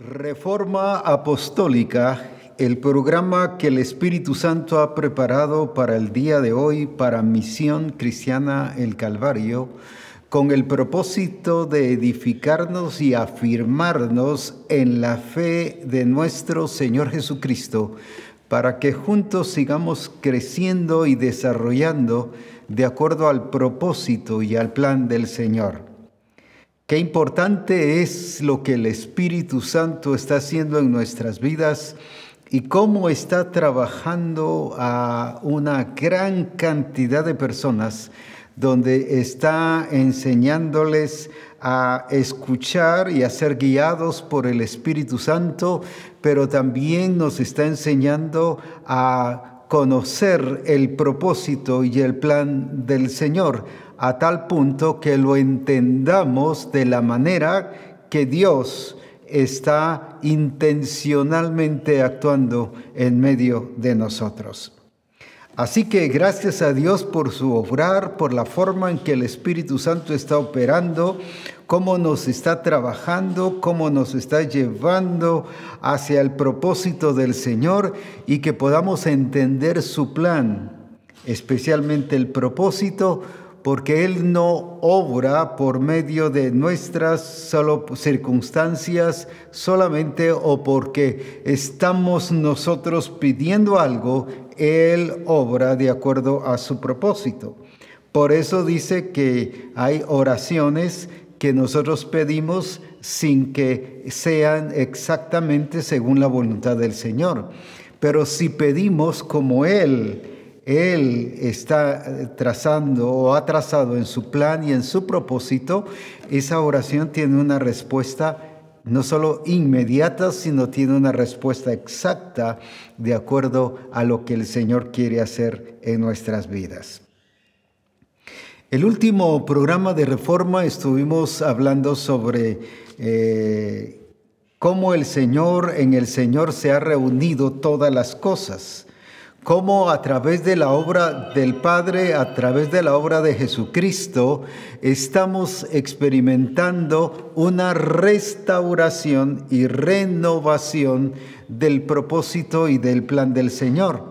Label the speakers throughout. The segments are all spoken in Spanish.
Speaker 1: Reforma Apostólica, el programa que el Espíritu Santo ha preparado para el día de hoy para Misión Cristiana el Calvario, con el propósito de edificarnos y afirmarnos en la fe de nuestro Señor Jesucristo, para que juntos sigamos creciendo y desarrollando de acuerdo al propósito y al plan del Señor. Qué importante es lo que el Espíritu Santo está haciendo en nuestras vidas y cómo está trabajando a una gran cantidad de personas donde está enseñándoles a escuchar y a ser guiados por el Espíritu Santo, pero también nos está enseñando a conocer el propósito y el plan del Señor a tal punto que lo entendamos de la manera que Dios está intencionalmente actuando en medio de nosotros. Así que gracias a Dios por su obrar, por la forma en que el Espíritu Santo está operando, cómo nos está trabajando, cómo nos está llevando hacia el propósito del Señor y que podamos entender su plan, especialmente el propósito porque Él no obra por medio de nuestras solo circunstancias solamente o porque estamos nosotros pidiendo algo, Él obra de acuerdo a su propósito. Por eso dice que hay oraciones que nosotros pedimos sin que sean exactamente según la voluntad del Señor. Pero si pedimos como Él, él está eh, trazando o ha trazado en su plan y en su propósito, esa oración tiene una respuesta no solo inmediata, sino tiene una respuesta exacta de acuerdo a lo que el Señor quiere hacer en nuestras vidas. El último programa de reforma estuvimos hablando sobre eh, cómo el Señor, en el Señor se ha reunido todas las cosas cómo a través de la obra del Padre, a través de la obra de Jesucristo, estamos experimentando una restauración y renovación del propósito y del plan del Señor.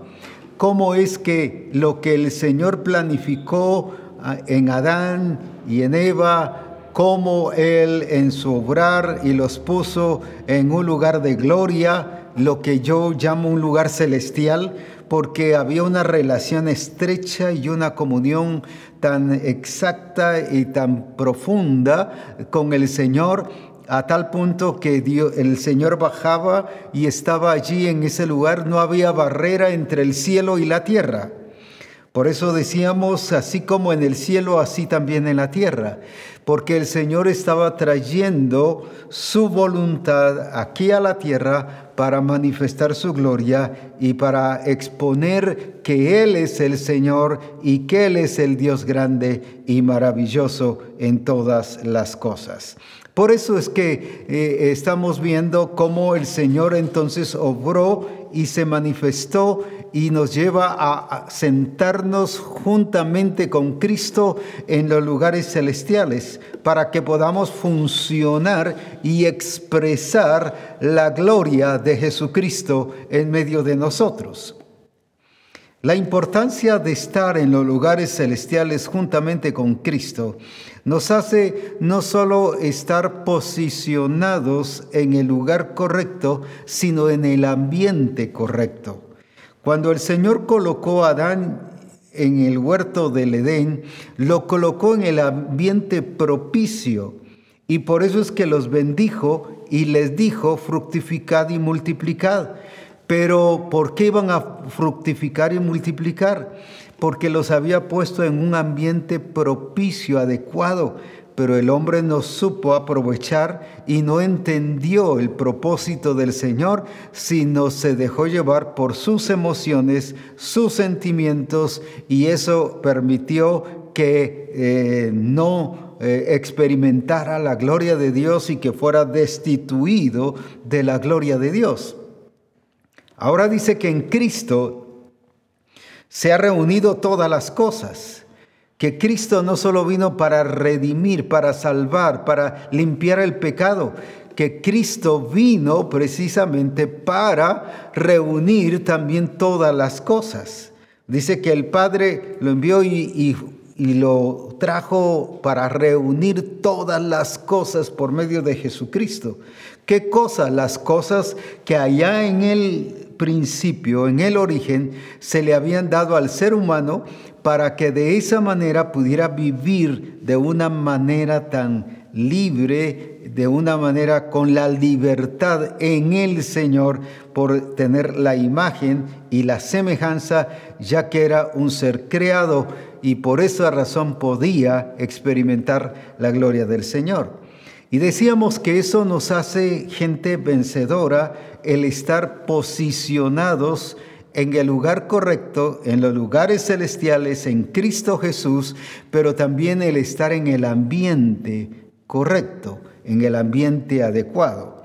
Speaker 1: ¿Cómo es que lo que el Señor planificó ah, en Adán y en Eva, cómo Él en su obrar y los puso en un lugar de gloria, lo que yo llamo un lugar celestial, porque había una relación estrecha y una comunión tan exacta y tan profunda con el Señor a tal punto que el Señor bajaba y estaba allí en ese lugar, no había barrera entre el cielo y la tierra. Por eso decíamos, así como en el cielo, así también en la tierra, porque el Señor estaba trayendo su voluntad aquí a la tierra para manifestar su gloria y para exponer que Él es el Señor y que Él es el Dios grande y maravilloso en todas las cosas. Por eso es que eh, estamos viendo cómo el Señor entonces obró y se manifestó y nos lleva a sentarnos juntamente con Cristo en los lugares celestiales para que podamos funcionar y expresar la gloria de Jesucristo en medio de nosotros. La importancia de estar en los lugares celestiales juntamente con Cristo nos hace no solo estar posicionados en el lugar correcto, sino en el ambiente correcto. Cuando el Señor colocó a Adán en el huerto del Edén, lo colocó en el ambiente propicio y por eso es que los bendijo y les dijo, fructificad y multiplicad. Pero ¿por qué iban a fructificar y multiplicar? Porque los había puesto en un ambiente propicio, adecuado pero el hombre no supo aprovechar y no entendió el propósito del Señor, sino se dejó llevar por sus emociones, sus sentimientos, y eso permitió que eh, no eh, experimentara la gloria de Dios y que fuera destituido de la gloria de Dios. Ahora dice que en Cristo se ha reunido todas las cosas que Cristo no solo vino para redimir, para salvar, para limpiar el pecado, que Cristo vino precisamente para reunir también todas las cosas. Dice que el Padre lo envió y, y lo trajo para reunir todas las cosas por medio de Jesucristo. ¿Qué cosas? Las cosas que allá en el principio, en el origen, se le habían dado al ser humano para que de esa manera pudiera vivir de una manera tan libre, de una manera con la libertad en el Señor por tener la imagen y la semejanza, ya que era un ser creado y por esa razón podía experimentar la gloria del Señor. Y decíamos que eso nos hace gente vencedora, el estar posicionados en el lugar correcto, en los lugares celestiales, en Cristo Jesús, pero también el estar en el ambiente correcto, en el ambiente adecuado.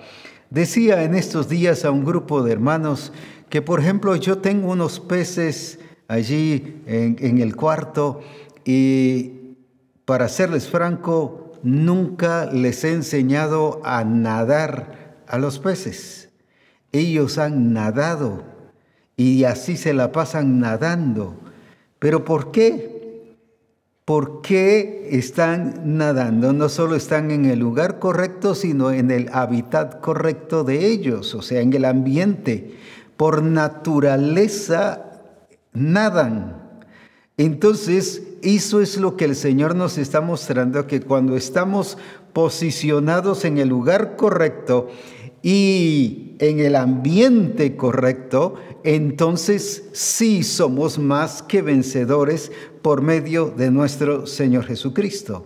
Speaker 1: Decía en estos días a un grupo de hermanos que, por ejemplo, yo tengo unos peces allí en, el cuarto y, para serles franco, nunca les he enseñado a nadar a los peces. Ellos han nadado y así se la pasan nadando. ¿Pero por qué? ¿Por qué están nadando? No solo están en el lugar correcto, sino en el hábitat correcto de ellos, o sea, en el ambiente. Por naturaleza nadan. Entonces, eso es lo que el Señor nos está mostrando, que cuando estamos posicionados en el lugar correcto y en el ambiente correcto, entonces sí somos más que vencedores por medio de nuestro Señor Jesucristo.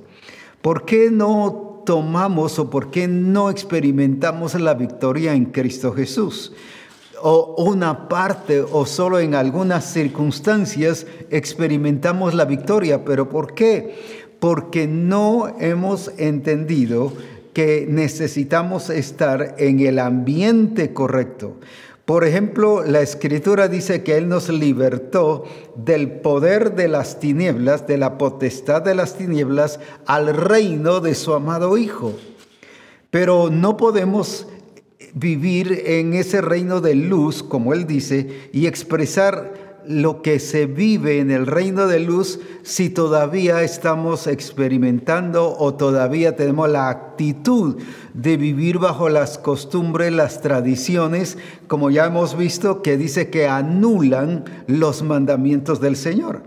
Speaker 1: ¿Por qué no tomamos o por qué no experimentamos la victoria en Cristo Jesús? o una parte o solo en algunas circunstancias experimentamos la victoria. ¿Pero por qué? Porque no hemos entendido que necesitamos estar en el ambiente correcto. Por ejemplo, la escritura dice que Él nos libertó del poder de las tinieblas, de la potestad de las tinieblas, al reino de su amado Hijo. Pero no podemos vivir en ese reino de luz, como él dice, y expresar lo que se vive en el reino de luz si todavía estamos experimentando o todavía tenemos la actitud de vivir bajo las costumbres, las tradiciones, como ya hemos visto, que dice que anulan los mandamientos del Señor,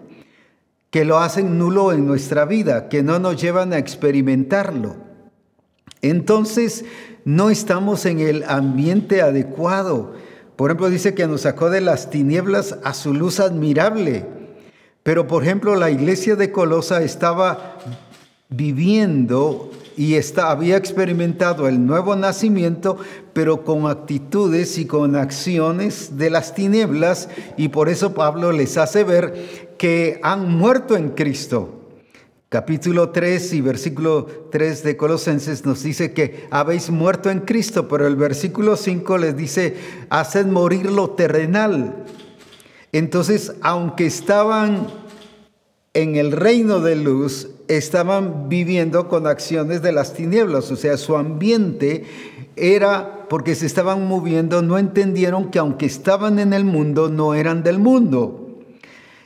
Speaker 1: que lo hacen nulo en nuestra vida, que no nos llevan a experimentarlo. Entonces, no estamos en el ambiente adecuado. Por ejemplo, dice que nos sacó de las tinieblas a su luz admirable. Pero, por ejemplo, la iglesia de Colosa estaba viviendo y había experimentado el nuevo nacimiento, pero con actitudes y con acciones de las tinieblas, y por eso Pablo les hace ver que han muerto en Cristo capítulo 3 y versículo 3 de Colosenses nos dice que habéis muerto en Cristo, pero el versículo 5 les dice, haced morir lo terrenal. Entonces, aunque estaban en el reino de luz, estaban viviendo con acciones de las tinieblas, o sea, su ambiente era porque se estaban moviendo, no entendieron que aunque estaban en el mundo, no eran del mundo.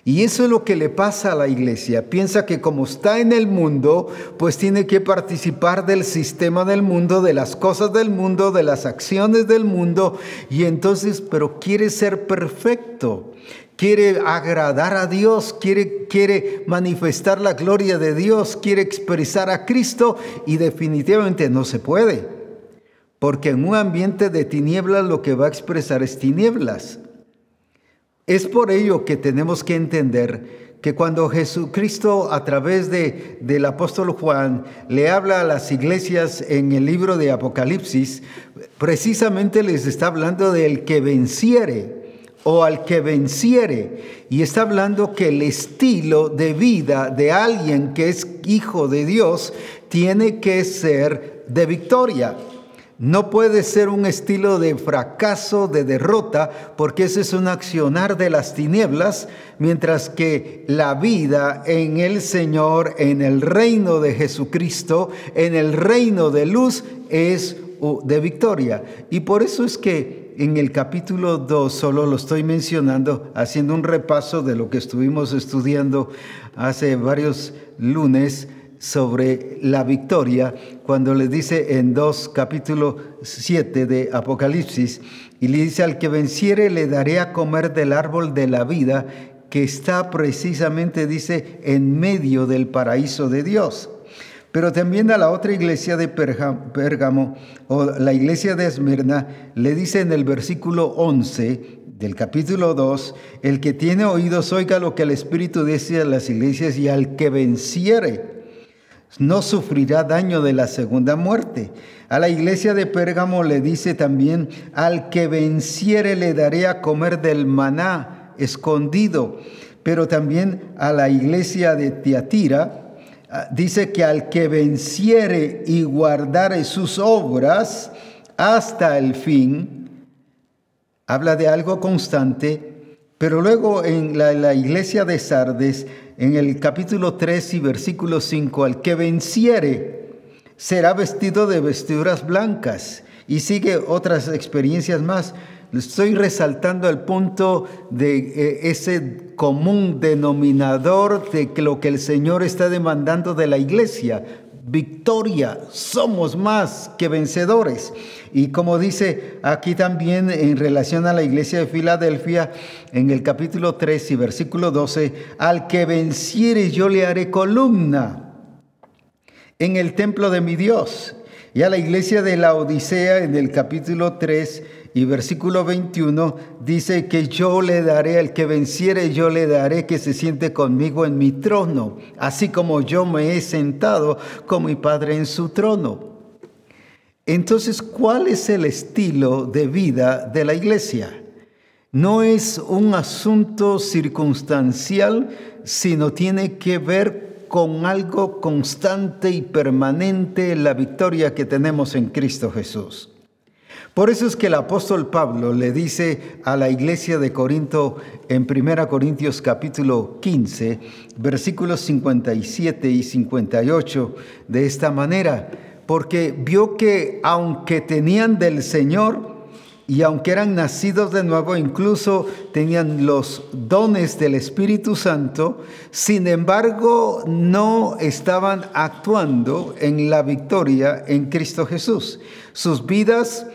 Speaker 1: Y eso es lo que le pasa a la iglesia. Piensa que como está en el mundo, pues tiene que participar del sistema del mundo, de las cosas del mundo, de las acciones del mundo. Y entonces, pero quiere ser perfecto. Quiere agradar a Dios, quiere, quiere manifestar la gloria de Dios, quiere expresar a Cristo y definitivamente no se puede. Porque en un ambiente de tinieblas lo que va a expresar es tinieblas. Es por ello que tenemos que entender que cuando Jesucristo a través de, del apóstol Juan le habla a las iglesias en el libro de Apocalipsis, precisamente les está hablando del que venciere o al que venciere. Y está hablando que el estilo de vida de alguien que es hijo de Dios tiene que ser de victoria. No puede ser un estilo de fracaso, de derrota, porque ese es un accionar de las tinieblas, mientras que la vida en el Señor, en el reino de Jesucristo, en el reino de luz, es de victoria. Y por eso es que en el capítulo 2 solo lo estoy mencionando, haciendo un repaso de lo que estuvimos estudiando hace varios lunes sobre la victoria, cuando le dice en 2 capítulo 7 de Apocalipsis, y le dice al que venciere le daré a comer del árbol de la vida que está precisamente, dice, en medio del paraíso de Dios. Pero también a la otra iglesia de Pérgamo o la iglesia de Esmirna le dice en el versículo 11 del capítulo 2, el que tiene oídos oiga lo que el Espíritu dice a las iglesias y al que venciere no sufrirá daño de la segunda muerte. A la iglesia de Pérgamo le dice también, al que venciere le daré a comer del maná escondido. Pero también a la iglesia de Tiatira, Ah, dice que al que venciere y guardare sus obras hasta el fin, habla de algo constante, pero luego en la, iglesia de Sardes, en el capítulo 3 y versículo 5, al que venciere será vestido de vestiduras blancas. Y sigue otras experiencias más. Estoy resaltando el punto de eh, ese común denominador de lo que el Señor está demandando de la iglesia. Victoria, somos más que vencedores. Y como dice aquí también en relación a la iglesia de Filadelfia, en el capítulo 3 y versículo 12, al que venciere yo le haré columna en el templo de mi Dios. Y a la iglesia de la Odisea en el capítulo 3 y versículo 21 dice que yo le daré, al que venciere, yo le daré que se siente conmigo en mi trono, así como yo me he sentado con mi Padre en su trono. Entonces, ¿cuál es el estilo de vida de la iglesia? No es un asunto circunstancial, sino tiene que ver con algo constante y permanente, la victoria que tenemos en Cristo Jesús. Por eso es que el apóstol Pablo le dice a la iglesia de Corinto en 1 Corintios capítulo 15, versículos 57 y 58 de esta manera, porque vio que aunque tenían del Señor y aunque eran nacidos de nuevo, incluso tenían los dones del Espíritu Santo, sin embargo no estaban actuando en la victoria en Cristo Jesús. Sus vidas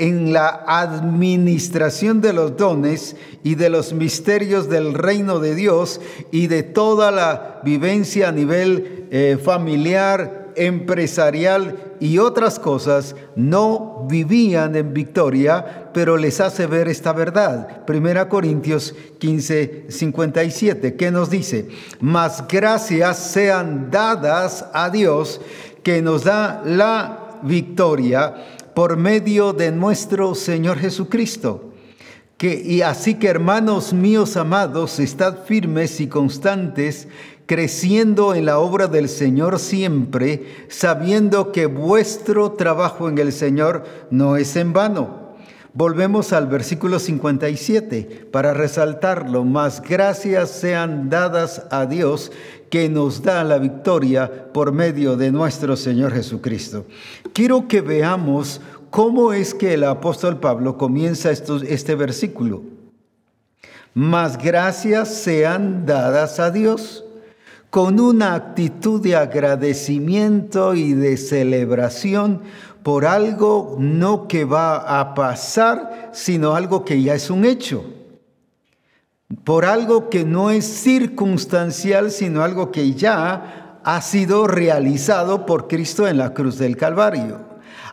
Speaker 1: en la administración de los dones y de los misterios del reino de Dios y de toda la vivencia a nivel eh, familiar, empresarial y otras cosas, no vivían en victoria, pero les hace ver esta verdad. Primera Corintios 15, 57, que nos dice, mas gracias sean dadas a Dios que nos da la victoria por medio de nuestro Señor Jesucristo. Que, y así que hermanos míos amados, estad firmes y constantes, creciendo en la obra del Señor siempre, sabiendo que vuestro trabajo en el Señor no es en vano. Volvemos al versículo 57 para resaltarlo. Más gracias sean dadas a Dios que nos da la victoria por medio de nuestro Señor Jesucristo. Quiero que veamos cómo es que el apóstol Pablo comienza este versículo. Más gracias sean dadas a Dios con una actitud de agradecimiento y de celebración por algo no que va a pasar, sino algo que ya es un hecho por algo que no es circunstancial, sino algo que ya ha sido realizado por Cristo en la cruz del Calvario.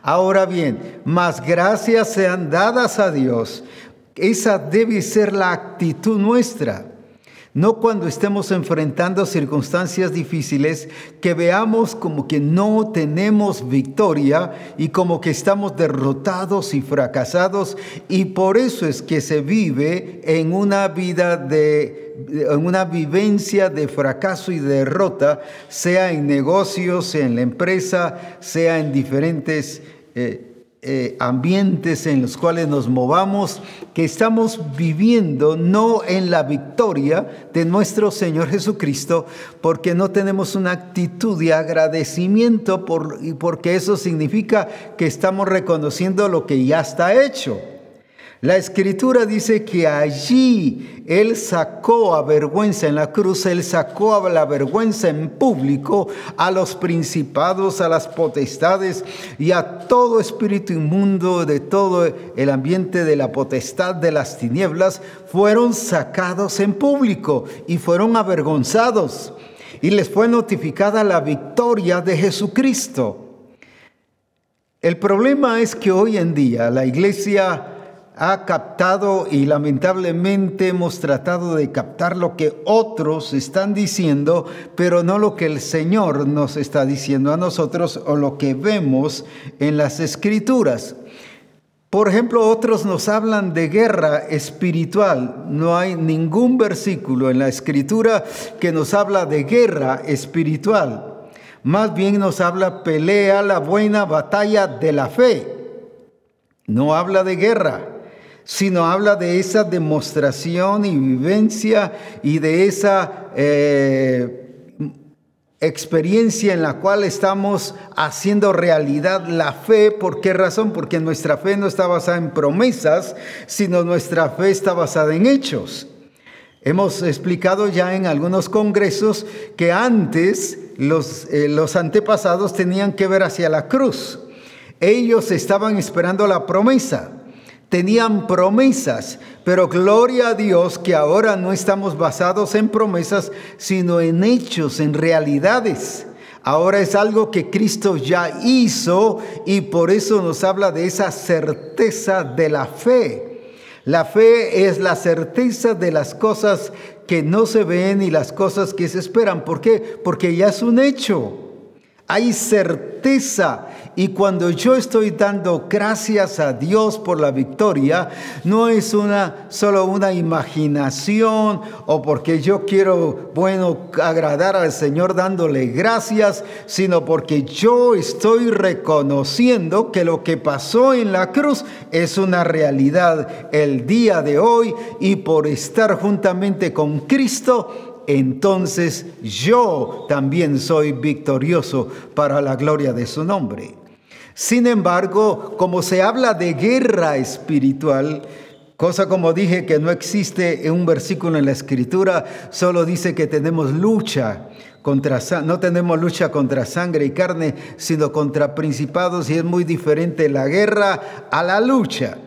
Speaker 1: Ahora bien, más gracias sean dadas a Dios. Esa debe ser la actitud nuestra. No cuando estemos enfrentando circunstancias difíciles que veamos como que no tenemos victoria y como que estamos derrotados y fracasados. Y por eso es que se vive en una vida de en una vivencia de fracaso y derrota, sea en negocios, sea en la empresa, sea en diferentes eh, eh, ambientes en los cuales nos movamos, que estamos viviendo no en la victoria de nuestro Señor Jesucristo, porque no tenemos una actitud de agradecimiento, por, porque eso significa que estamos reconociendo lo que ya está hecho. La escritura dice que allí Él sacó a vergüenza en la cruz, Él sacó a la vergüenza en público a los principados, a las potestades y a todo espíritu inmundo de todo el ambiente de la potestad de las tinieblas, fueron sacados en público y fueron avergonzados. Y les fue notificada la victoria de Jesucristo. El problema es que hoy en día la iglesia ha captado y lamentablemente hemos tratado de captar lo que otros están diciendo, pero no lo que el Señor nos está diciendo a nosotros o lo que vemos en las escrituras. Por ejemplo, otros nos hablan de guerra espiritual. No hay ningún versículo en la escritura que nos habla de guerra espiritual. Más bien nos habla pelea la buena batalla de la fe. No habla de guerra sino habla de esa demostración y vivencia y de esa eh, experiencia en la cual estamos haciendo realidad la fe. ¿Por qué razón? Porque nuestra fe no está basada en promesas, sino nuestra fe está basada en hechos. Hemos explicado ya en algunos congresos que antes los, eh, los antepasados tenían que ver hacia la cruz. Ellos estaban esperando la promesa tenían promesas, pero gloria a Dios que ahora no estamos basados en promesas, sino en hechos, en realidades. Ahora es algo que Cristo ya hizo y por eso nos habla de esa certeza de la fe. La fe es la certeza de las cosas que no se ven y las cosas que se esperan. ¿Por qué? Porque ya es un hecho. Hay certeza y cuando yo estoy dando gracias a Dios por la victoria, no es una solo una imaginación o porque yo quiero, bueno, agradar al Señor dándole gracias, sino porque yo estoy reconociendo que lo que pasó en la cruz es una realidad el día de hoy y por estar juntamente con Cristo, entonces yo también soy victorioso para la gloria de su nombre. Sin embargo, como se habla de guerra espiritual, cosa como dije que no existe en un versículo en la escritura, solo dice que tenemos lucha contra no tenemos lucha contra sangre y carne, sino contra principados y es muy diferente la guerra a la lucha.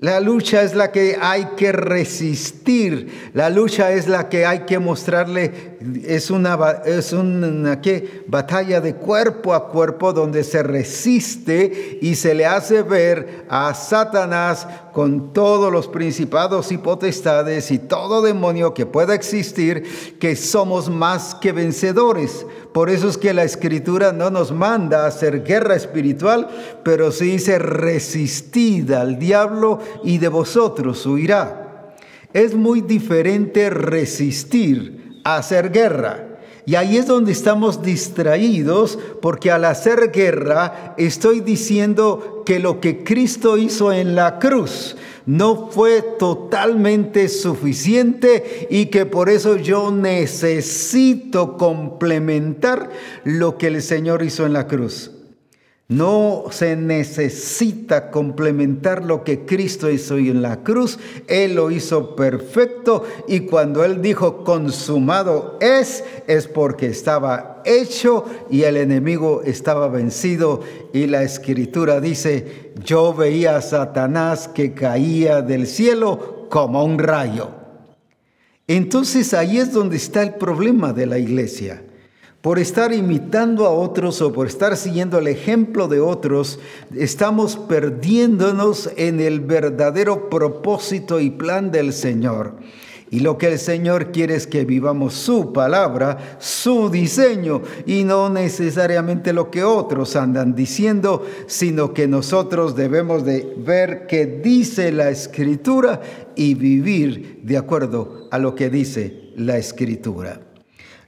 Speaker 1: La lucha es la que hay que resistir. La lucha es la que hay que mostrarle. Es una, es una ¿qué? batalla de cuerpo a cuerpo donde se resiste y se le hace ver a Satanás con todos los principados y potestades y todo demonio que pueda existir que somos más que vencedores. Por eso es que la escritura no nos manda a hacer guerra espiritual, pero sí dice resistid al diablo y de vosotros huirá. Es muy diferente resistir a hacer guerra. Y ahí es donde estamos distraídos, porque al hacer guerra estoy diciendo que lo que Cristo hizo en la cruz no fue totalmente suficiente y que por eso yo necesito complementar lo que el Señor hizo en la cruz. No se necesita complementar lo que Cristo hizo en la cruz. Él lo hizo perfecto y cuando Él dijo consumado es, es porque estaba hecho y el enemigo estaba vencido. Y la escritura dice, yo veía a Satanás que caía del cielo como un rayo. Entonces ahí es donde está el problema de la iglesia por estar imitando a otros o por estar siguiendo el ejemplo de otros, estamos perdiéndonos en el verdadero propósito y plan del Señor. Y lo que el Señor quiere es que vivamos su palabra, su diseño, y no necesariamente lo que otros andan diciendo, sino que nosotros debemos de ver qué dice la Escritura y vivir de acuerdo a lo que dice la Escritura.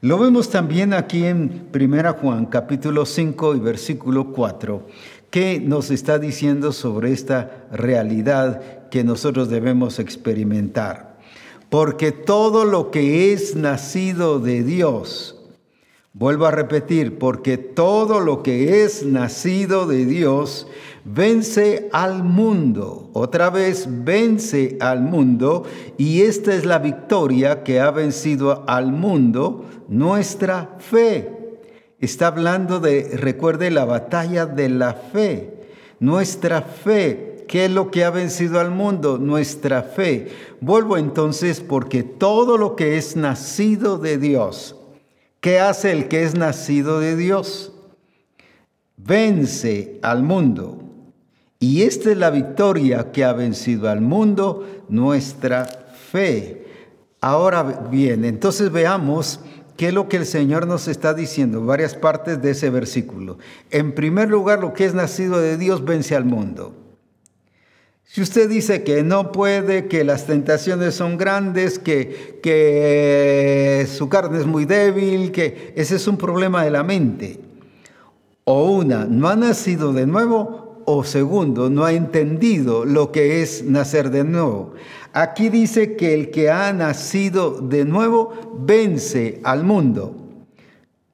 Speaker 1: Lo vemos también aquí en 1 Juan capítulo 5 y versículo 4, ¿Qué nos está diciendo sobre esta realidad que nosotros debemos experimentar? Porque todo lo que es nacido de Dios, vuelvo a repetir, porque todo lo que es nacido de Dios vence al mundo. Otra vez vence al mundo y esta es la victoria que ha vencido al mundo, nuestra fe. Está hablando de, recuerde, la batalla de la fe. Nuestra fe, ¿qué es lo que ha vencido al mundo? Nuestra fe. Vuelvo entonces porque todo lo que es nacido de Dios, ¿qué hace el que es nacido de Dios? Vence al mundo. Y esta es la victoria que ha vencido al mundo, nuestra fe. Ahora bien, entonces veamos ¿Qué es lo que el Señor nos está diciendo? Varias partes de ese versículo. En primer lugar, lo que es nacido de Dios vence al mundo. Si usted dice que no puede, que las tentaciones son grandes, que, que su carne es muy débil, que ese es un problema de la mente. O una, no ha nacido de nuevo, o segundo, no ha entendido lo que es nacer de nuevo. Aquí dice que el que ha nacido de nuevo vence al mundo.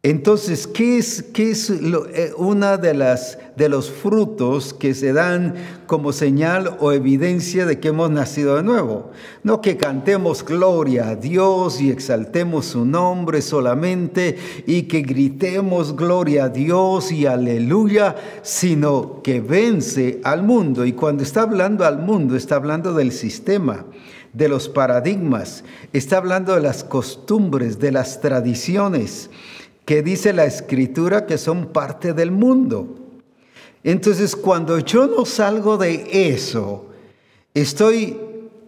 Speaker 1: Entonces, ¿qué es, qué eh, una de las de los frutos que se dan como señal o evidencia de que hemos nacido de nuevo? No que cantemos gloria a Dios y exaltemos su nombre solamente y que gritemos gloria a Dios y aleluya, sino que vence al mundo. Y cuando está hablando al mundo, está hablando del sistema de los paradigmas, está hablando de las costumbres, de las tradiciones que dice la escritura que son parte del mundo. Entonces, cuando yo no salgo de eso, estoy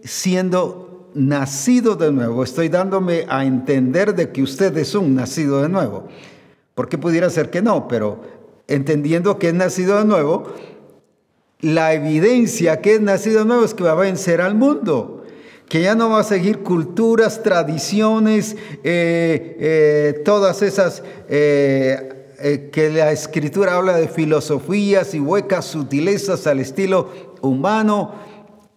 Speaker 1: siendo nacido de nuevo, estoy dándome a entender de que usted es un nacido de nuevo. Porque pudiera ser que no, pero entendiendo que es nacido de nuevo, la evidencia que es nacido de nuevo es que va a vencer al mundo que ya no va a seguir culturas, tradiciones, eh, eh, todas esas eh, que la escritura habla de filosofías y huecas sutilezas al estilo humano,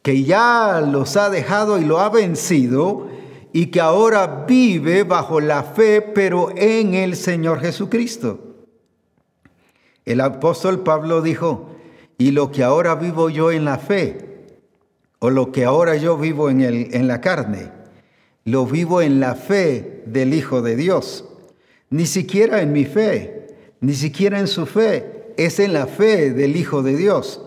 Speaker 1: que ya los ha dejado y lo ha vencido y que ahora vive bajo la fe, pero en el Señor Jesucristo. El apóstol Pablo dijo, y lo que ahora vivo yo en la fe, o lo que ahora yo vivo en, el, en la carne, lo vivo en la fe del Hijo de Dios. Ni siquiera en mi fe, ni siquiera en su fe, es en la fe del Hijo de Dios.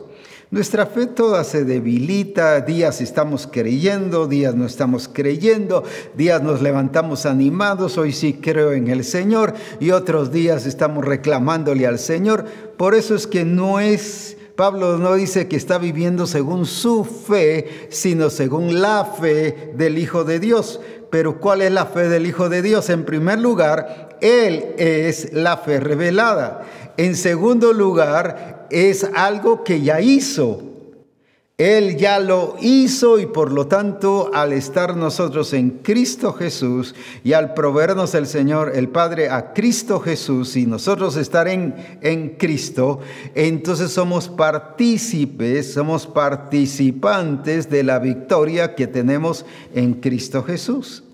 Speaker 1: Nuestra fe toda se debilita, días estamos creyendo, días no estamos creyendo, días nos levantamos animados, hoy sí creo en el Señor y otros días estamos reclamándole al Señor. Por eso es que no es Pablo no dice que está viviendo según su fe, sino según la fe del Hijo de Dios. Pero ¿cuál es la fe del Hijo de Dios? En primer lugar, Él es la fe revelada. En segundo lugar, es algo que ya hizo. Él ya lo hizo y por lo tanto al estar nosotros en Cristo Jesús y al proveernos el Señor, el Padre, a Cristo Jesús y nosotros estar en, en Cristo, entonces somos partícipes, somos participantes de la victoria que tenemos en Cristo Jesús.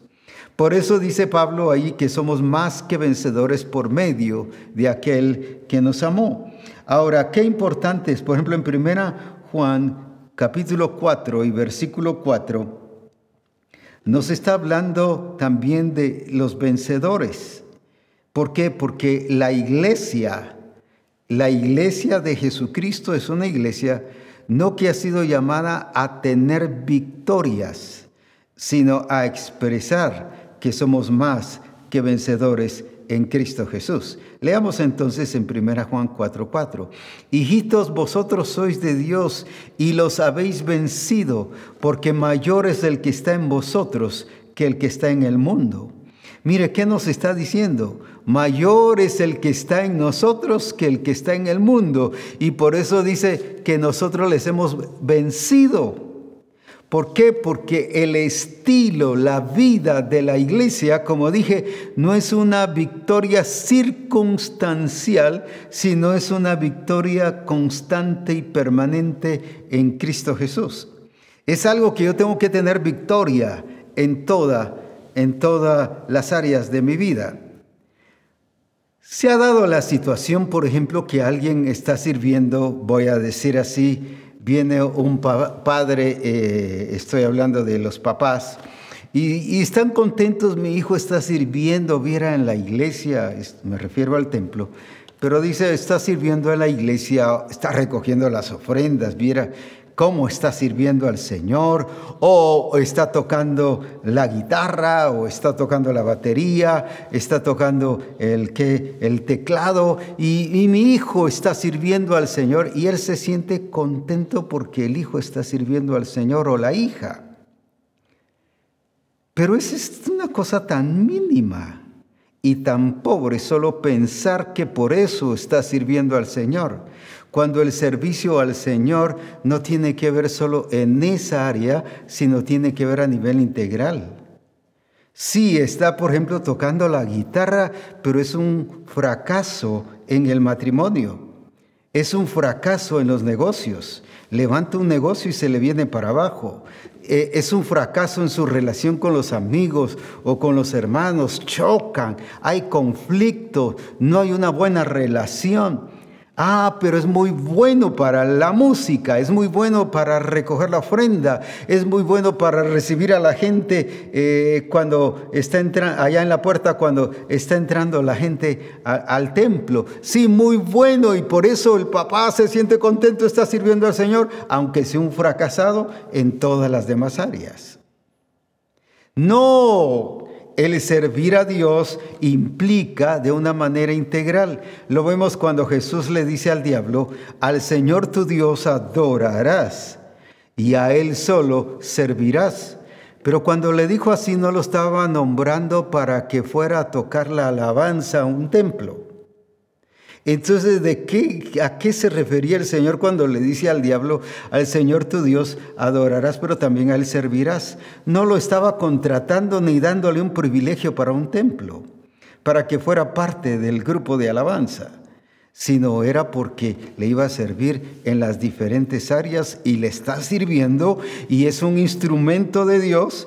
Speaker 1: Por eso dice Pablo ahí que somos más que vencedores por medio de aquel que nos amó. Ahora, qué importante es, por ejemplo, en primera Juan capítulo 4 y versículo 4 nos está hablando también de los vencedores. ¿Por qué? Porque la iglesia, la iglesia de Jesucristo es una iglesia no que ha sido llamada a tener victorias, sino a expresar que somos más que vencedores en Cristo Jesús. Leamos entonces en 1 Juan 4:4. Hijitos, vosotros sois de Dios y los habéis vencido, porque mayor es el que está en vosotros que el que está en el mundo. Mire, ¿qué nos está diciendo? Mayor es el que está en nosotros que el que está en el mundo. Y por eso dice que nosotros les hemos vencido ¿Por qué? Porque el estilo, la vida de la iglesia, como dije, no es una victoria circunstancial, sino es una victoria constante y permanente en Cristo Jesús. Es algo que yo tengo que tener victoria en toda en todas las áreas de mi vida. Se ha dado la situación, por ejemplo, que alguien está sirviendo, voy a decir así, viene un padre, eh, estoy hablando de los papás, y, están contentos, mi hijo está sirviendo, viera en la iglesia, me refiero al templo, pero dice, está sirviendo en la iglesia, está recogiendo las ofrendas, viera, cómo está sirviendo al Señor, o está tocando la guitarra, o está tocando la batería, está tocando el, el teclado, y, mi hijo está sirviendo al Señor, y él se siente contento porque el hijo está sirviendo al Señor o la hija. Pero es una cosa tan mínima y tan pobre solo pensar que por eso está sirviendo al Señor cuando el servicio al Señor no tiene que ver solo en esa área, sino tiene que ver a nivel integral. Sí, está, por ejemplo, tocando la guitarra, pero es un fracaso en el matrimonio. Es un fracaso en los negocios. Levanta un negocio y se le viene para abajo. E, es un fracaso en su relación con los amigos o con los hermanos. Chocan, hay conflicto, no hay una buena relación. Ah, pero es muy bueno para la música, es muy bueno para recoger la ofrenda, es muy bueno para recibir a la gente eh, cuando está entrando, allá en la puerta, cuando está entrando la gente al templo. Sí, muy bueno y por eso el papá se siente contento, está sirviendo al Señor, aunque sea un fracasado en todas las demás áreas. No, el servir a Dios implica de una manera integral. Lo vemos cuando Jesús le dice al diablo, al Señor tu Dios adorarás y a Él solo servirás. Pero cuando le dijo así no lo estaba nombrando para que fuera a tocar la alabanza a un templo entonces, ¿de qué, ¿a qué se refería el Señor cuando le dice al diablo, al Señor tu Dios adorarás, pero también a Él servirás? No lo estaba contratando ni dándole un privilegio para un templo, para que fuera parte del grupo de alabanza, sino era porque le iba a servir en las diferentes áreas y le está sirviendo y es un instrumento de Dios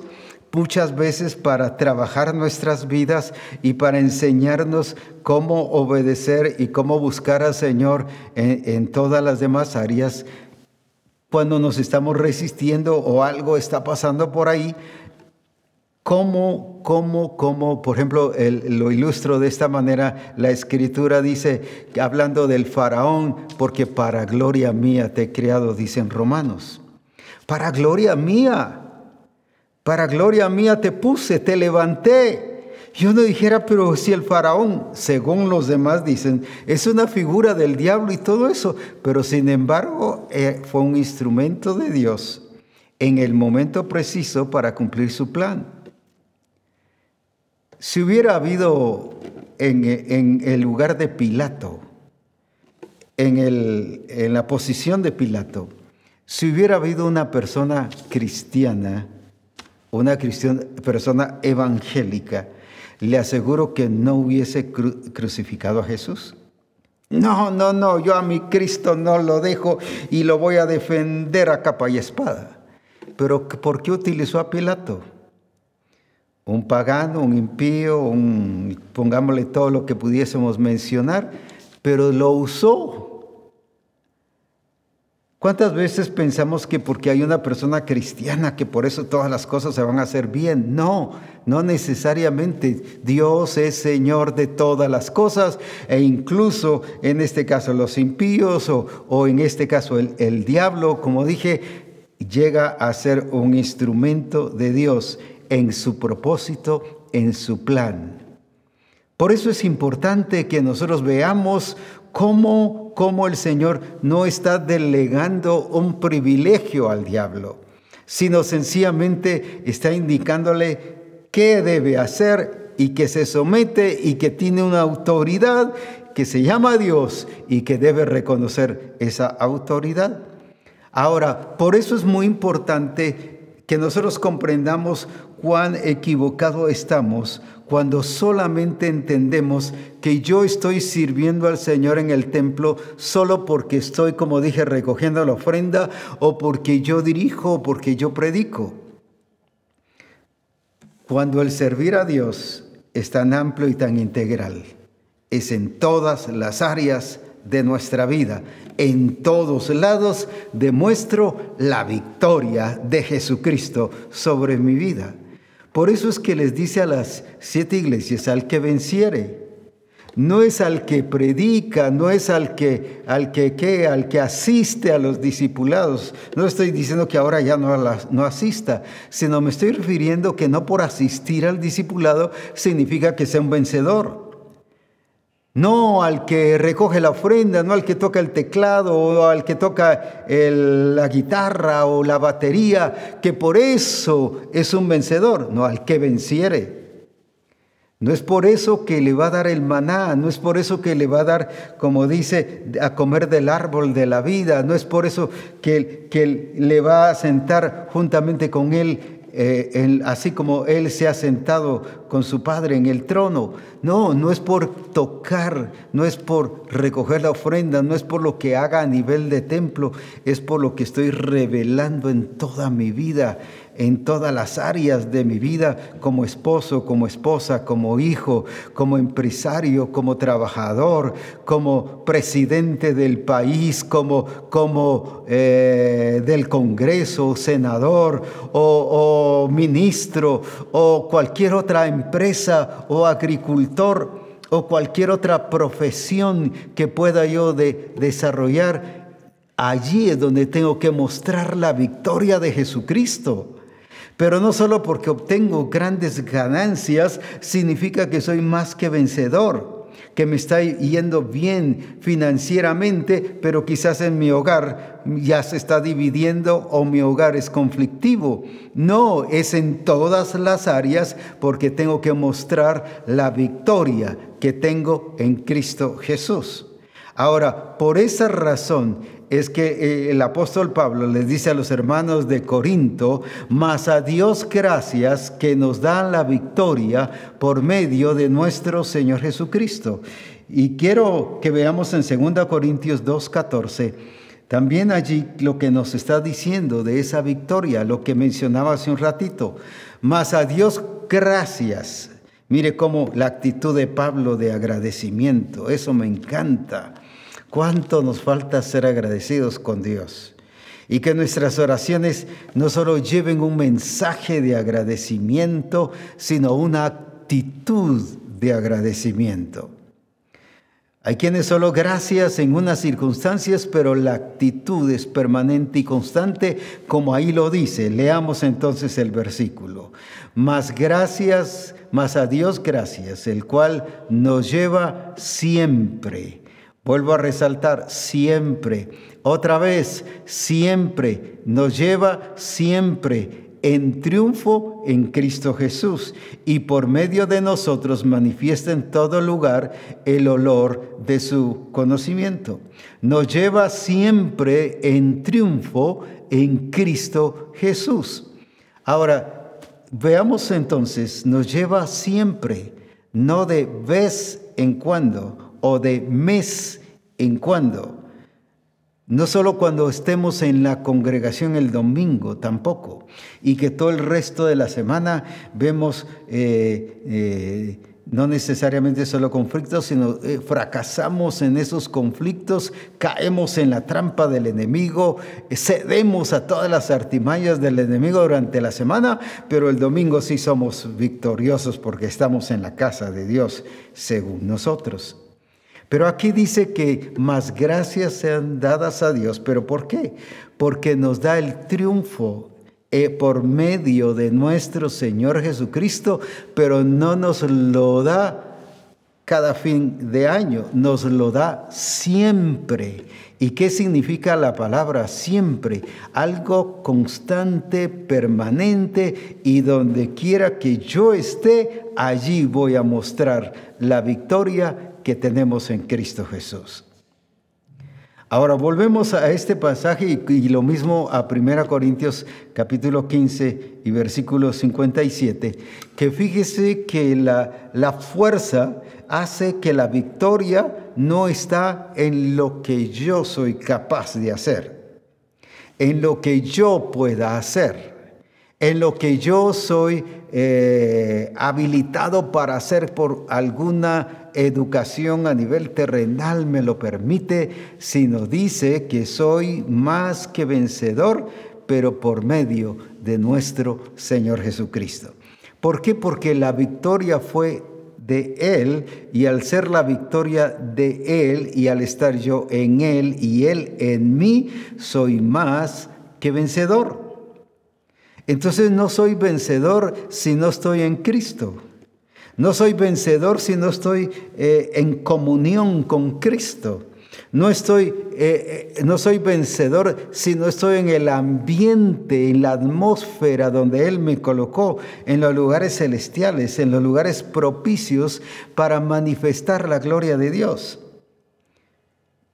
Speaker 1: muchas veces para trabajar nuestras vidas y para enseñarnos cómo obedecer y cómo buscar al Señor en, todas las demás áreas. Cuando nos estamos resistiendo o algo está pasando por ahí, ¿Cómo, cómo, cómo, por ejemplo, lo ilustro de esta manera, la escritura dice, hablando del faraón, porque para gloria mía te he creado, dicen romanos. Para gloria mía. Para gloria mía te puse, te levanté. Yo no dijera, pero si el faraón, según los demás dicen, es una figura del diablo y todo eso, pero sin embargo eh, fue un instrumento de Dios en el momento preciso para cumplir su plan. Si hubiera habido en, el lugar de Pilato, en, en la posición de Pilato, si hubiera habido una persona cristiana, una persona evangélica, le aseguro que no hubiese crucificado a Jesús. No, no, no, yo a mi Cristo no lo dejo y lo voy a defender a capa y espada. Pero ¿por qué utilizó a Pilato? Un pagano, un impío, un, pongámosle todo lo que pudiésemos mencionar, pero lo usó ¿Cuántas veces pensamos que porque hay una persona cristiana, que por eso todas las cosas se van a hacer bien? No, no necesariamente. Dios es Señor de todas las cosas e incluso en este caso los impíos o, en este caso el, el diablo, como dije, llega a ser un instrumento de Dios en su propósito, en su plan. Por eso es importante que nosotros veamos cómo, cómo el Señor no está delegando un privilegio al diablo, sino sencillamente está indicándole qué debe hacer y que se somete y que tiene una autoridad que se llama Dios y que debe reconocer esa autoridad. Ahora, por eso es muy importante que nosotros comprendamos cuán equivocado estamos cuando solamente entendemos que yo estoy sirviendo al Señor en el templo solo porque estoy, como dije, recogiendo la ofrenda o porque yo dirijo o porque yo predico. Cuando el servir a Dios es tan amplio y tan integral, es en todas las áreas de nuestra vida. En todos lados demuestro la victoria de Jesucristo sobre mi vida. Por eso es que les dice a las siete iglesias, al que venciere, no es al que predica, no es al que, al que, al que asiste a los discipulados. No estoy diciendo que ahora ya no, no asista, sino me estoy refiriendo que no por asistir al discipulado significa que sea un vencedor no al que recoge la ofrenda, no al que toca el teclado o al que toca la guitarra o la batería, que por eso es un vencedor, no al que venciere. No es por eso que le va a dar el maná, no es por eso que le va a dar, como dice, a comer del árbol de la vida, no es por eso que, que le va a sentar juntamente con él eh, así como Él se ha sentado con su Padre en el trono. No, no es por tocar, no es por recoger la ofrenda, no es por lo que haga a nivel de templo, es por lo que estoy revelando en toda mi vida en todas las áreas de mi vida, como esposo, como esposa, como hijo, como empresario, como trabajador, como presidente del país, como, como eh, del Congreso, senador o, ministro o cualquier otra empresa o agricultor o cualquier otra profesión que pueda yo de, desarrollar, allí es donde tengo que mostrar la victoria de Jesucristo. Pero no solo porque obtengo grandes ganancias significa que soy más que vencedor, que me está yendo bien financieramente, pero quizás en mi hogar ya se está dividiendo o mi hogar es conflictivo. No, es en todas las áreas porque tengo que mostrar la victoria que tengo en Cristo Jesús. Ahora, por esa razón es que eh, el apóstol Pablo les dice a los hermanos de Corinto, mas a Dios gracias que nos da la victoria por medio de nuestro Señor Jesucristo. Y quiero que veamos en 2 Corintios 2.14, también allí lo que nos está diciendo de esa victoria, lo que mencionaba hace un ratito, mas a Dios gracias. Mire cómo la actitud de Pablo de agradecimiento, eso me encanta cuánto nos falta ser agradecidos con Dios. Y que nuestras oraciones no solo lleven un mensaje de agradecimiento, sino una actitud de agradecimiento. Hay quienes solo gracias en unas circunstancias, pero la actitud es permanente y constante, como ahí lo dice. Leamos entonces el versículo. Más gracias, más a Dios gracias, el cual nos lleva siempre Vuelvo a resaltar, siempre, otra vez, siempre, nos lleva siempre en triunfo en Cristo Jesús y por medio de nosotros manifiesta en todo lugar el olor de su conocimiento. Nos lleva siempre en triunfo en Cristo Jesús. Ahora, veamos entonces, nos lleva siempre, no de vez en cuando, o de mes en cuando. No solo cuando estemos en la congregación el domingo, tampoco. Y que todo el resto de la semana vemos eh, eh, no necesariamente solo conflictos, sino eh, fracasamos en esos conflictos, caemos en la trampa del enemigo, cedemos a todas las artimañas del enemigo durante la semana, pero el domingo sí somos victoriosos porque estamos en la casa de Dios, según nosotros. Pero aquí dice que más gracias sean dadas a Dios. ¿Pero por qué? Porque nos da el triunfo eh, por medio de nuestro Señor Jesucristo, pero no nos lo da cada fin de año, nos lo da siempre. ¿Y qué significa la palabra siempre? Algo constante, permanente y donde quiera que yo esté, allí voy a mostrar la victoria que tenemos en Cristo Jesús. Ahora volvemos a este pasaje y, lo mismo a 1 Corintios capítulo 15 y versículo 57, que fíjese que la, la fuerza hace que la victoria no está en lo que yo soy capaz de hacer, en lo que yo pueda hacer en lo que yo soy eh, habilitado para hacer por alguna educación a nivel terrenal me lo permite, sino dice que soy más que vencedor, pero por medio de nuestro Señor Jesucristo. ¿Por qué? Porque la victoria fue de Él y al ser la victoria de Él y al estar yo en Él y Él en mí, soy más que vencedor. Entonces no soy vencedor si no estoy en Cristo. No soy vencedor si no estoy eh, en comunión con Cristo. No, estoy, eh, eh, no soy vencedor si no estoy en el ambiente, en la atmósfera donde Él me colocó, en los lugares celestiales, en los lugares propicios para manifestar la gloria de Dios.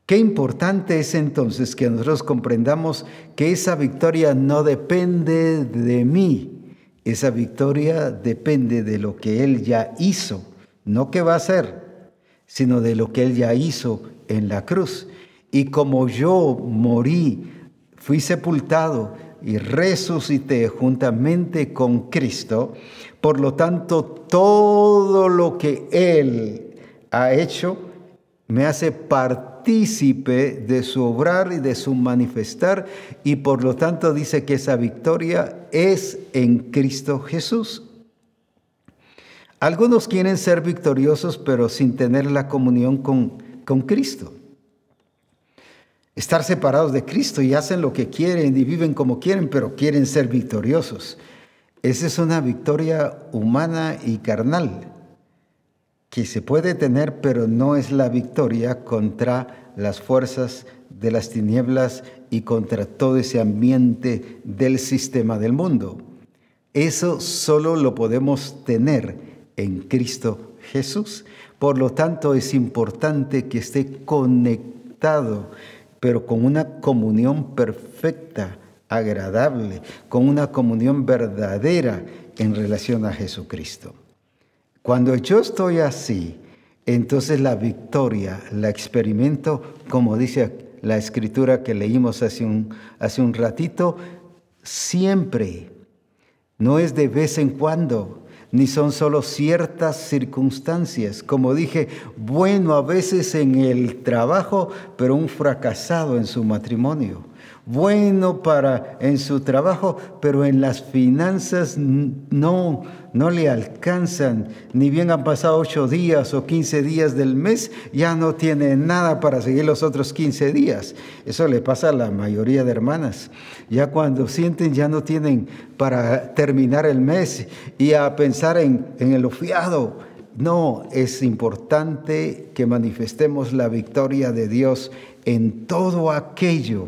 Speaker 1: Qué importante es entonces que nosotros comprendamos que esa victoria no depende de mí, esa victoria depende de lo que Él ya hizo, no que va a hacer, sino de lo que Él ya hizo en la cruz. Y como yo morí, fui sepultado y resucité juntamente con Cristo, por lo tanto todo lo que Él ha hecho me hace partícipe de su obrar y de su manifestar y por lo tanto dice que esa victoria es en Cristo Jesús. Algunos quieren ser victoriosos pero sin tener la comunión con, con Cristo. Estar separados de Cristo y hacen lo que quieren y viven como quieren, pero quieren ser victoriosos. Esa es una victoria humana y carnal que se puede tener, pero no es la victoria contra las fuerzas de las tinieblas y contra todo ese ambiente del sistema del mundo. Eso solo lo podemos tener en Cristo Jesús. Por lo tanto, es importante que esté conectado, pero con una comunión perfecta, agradable, con una comunión verdadera en relación a Jesucristo. Cuando yo estoy así, entonces la victoria la experimento, como dice la escritura que leímos hace un, hace un ratito, siempre. No es de vez en cuando, ni son solo ciertas circunstancias. Como dije, bueno a veces en el trabajo, pero un fracasado en su matrimonio bueno para en su trabajo, pero en las finanzas no, no le alcanzan. Ni bien han pasado ocho días o quince días del mes, ya no tiene nada para seguir los otros quince días. Eso le pasa a la mayoría de hermanas. Ya cuando sienten ya no tienen para terminar el mes y a pensar en, en el ofiado. No, es importante que manifestemos la victoria de Dios en todo aquello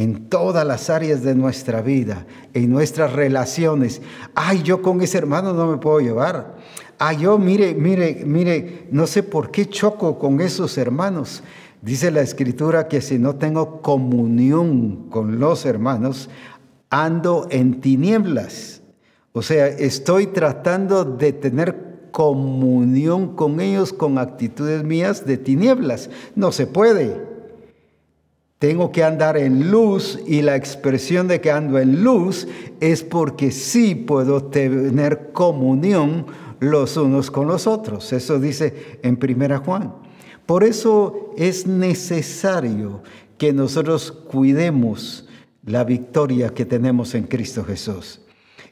Speaker 1: en todas las áreas de nuestra vida, en nuestras relaciones. Ay, yo con ese hermano no me puedo llevar. Ay, yo, mire, mire, mire, no sé por qué choco con esos hermanos. Dice la escritura que si no tengo comunión con los hermanos, ando en tinieblas. O sea, estoy tratando de tener comunión con ellos con actitudes mías de tinieblas. No se puede. Tengo que andar en luz y la expresión de que ando en luz es porque sí puedo tener comunión los unos con los otros. Eso dice en Primera Juan. Por eso es necesario que nosotros cuidemos la victoria que tenemos en Cristo Jesús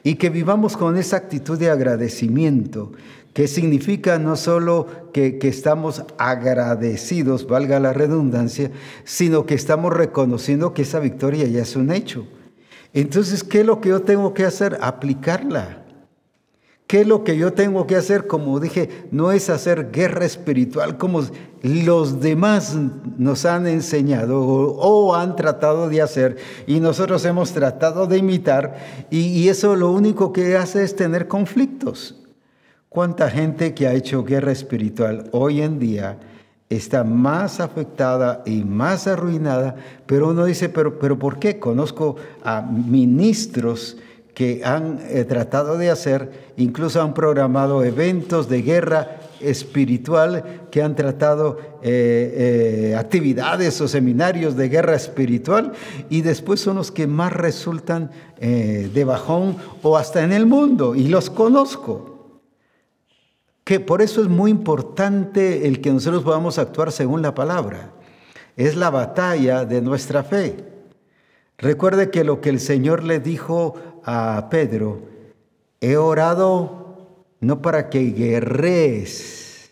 Speaker 1: y que vivamos con esa actitud de agradecimiento, que significa no solo que, estamos agradecidos, valga la redundancia, sino que estamos reconociendo que esa victoria ya es un hecho. Entonces, ¿qué es lo que yo tengo que hacer? Aplicarla. ¿Qué es lo que yo tengo que hacer? Como dije, no es hacer guerra espiritual como los demás nos han enseñado o, han tratado de hacer y nosotros hemos tratado de imitar y eso lo único que hace es tener conflictos. ¿Cuánta gente que ha hecho guerra espiritual hoy en día está más afectada y más arruinada, pero uno dice, pero, pero ¿por qué? Conozco a ministros que han eh, tratado de hacer, incluso han programado eventos de guerra espiritual, que han tratado eh, eh, actividades o seminarios de guerra espiritual, y después son los que más resultan de bajón o hasta en el mundo, y los conozco que por eso es muy importante el que nosotros podamos actuar según la palabra. Es la batalla de nuestra fe. Recuerde que lo que el Señor le dijo a Pedro, he orado no para que guerres,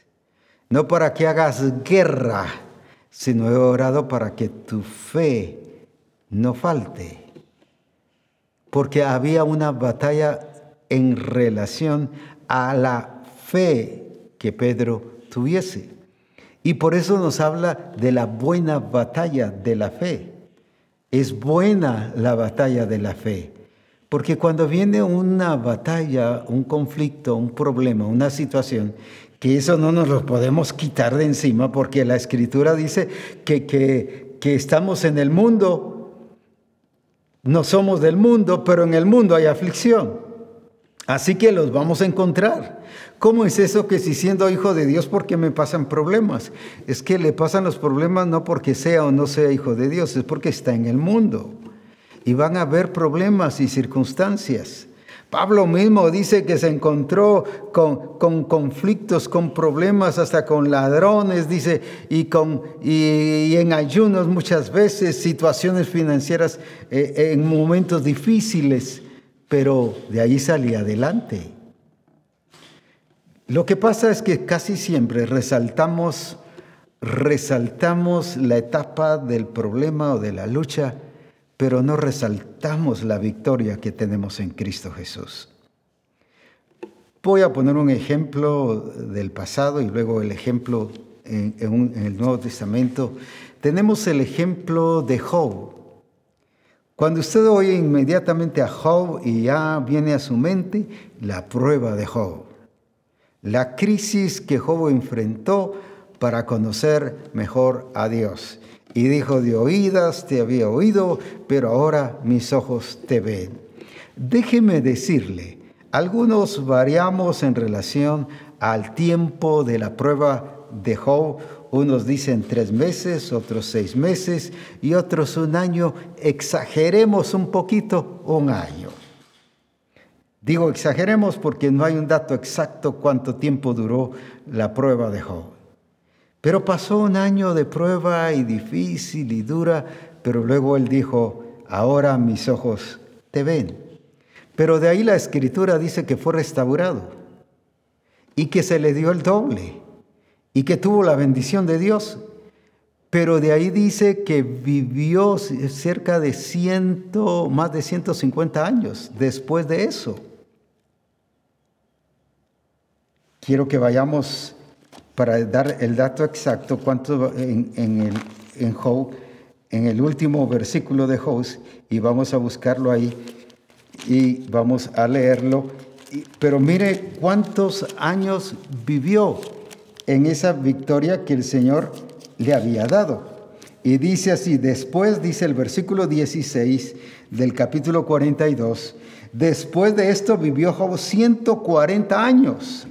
Speaker 1: no para que hagas guerra, sino he orado para que tu fe no falte. Porque había una batalla en relación a la fe que Pedro tuviese. Y por eso nos habla de la buena batalla de la fe. Es buena la batalla de la fe. Porque cuando viene una batalla, un conflicto, un problema, una situación, que eso no nos lo podemos quitar de encima porque la escritura dice que, que, que estamos en el mundo, no somos del mundo, pero en el mundo hay aflicción. Así que los vamos a encontrar. ¿Cómo es eso que si siendo hijo de Dios, porque me pasan problemas? Es que le pasan los problemas no porque sea o no sea hijo de Dios, es porque está en el mundo. Y van a haber problemas y circunstancias. Pablo mismo dice que se encontró con, con, conflictos, con problemas, hasta con ladrones, dice, y, con, y, en ayunos muchas veces, situaciones financieras eh, en momentos difíciles pero de ahí salí adelante. Lo que pasa es que casi siempre resaltamos, resaltamos la etapa del problema o de la lucha, pero no resaltamos la victoria que tenemos en Cristo Jesús. Voy a poner un ejemplo del pasado y luego el ejemplo en, en el Nuevo Testamento. Tenemos el ejemplo de Job. Cuando usted oye inmediatamente a Job y ya viene a su mente la prueba de Job, la crisis que Job enfrentó para conocer mejor a Dios. Y dijo, de oídas te había oído, pero ahora mis ojos te ven. Déjeme decirle, algunos variamos en relación al tiempo de la prueba de Job unos dicen tres meses, otros seis meses y otros un año. Exageremos un poquito, un año. Digo exageremos porque no hay un dato exacto cuánto tiempo duró la prueba de Job. Pero pasó un año de prueba y difícil y dura, pero luego él dijo, ahora mis ojos te ven. Pero de ahí la escritura dice que fue restaurado y que se le dio el doble y que tuvo la bendición de Dios. Pero de ahí dice que vivió cerca de ciento, más de 150 años después de eso. Quiero que vayamos para dar el dato exacto, cuánto en, en, el, en Job, en el último versículo de Job, y vamos a buscarlo ahí y vamos a leerlo. Pero mire cuántos años vivió en esa victoria que el Señor le había dado. Y dice así, después dice el versículo 16 del capítulo 42, después de esto vivió Job 140 años,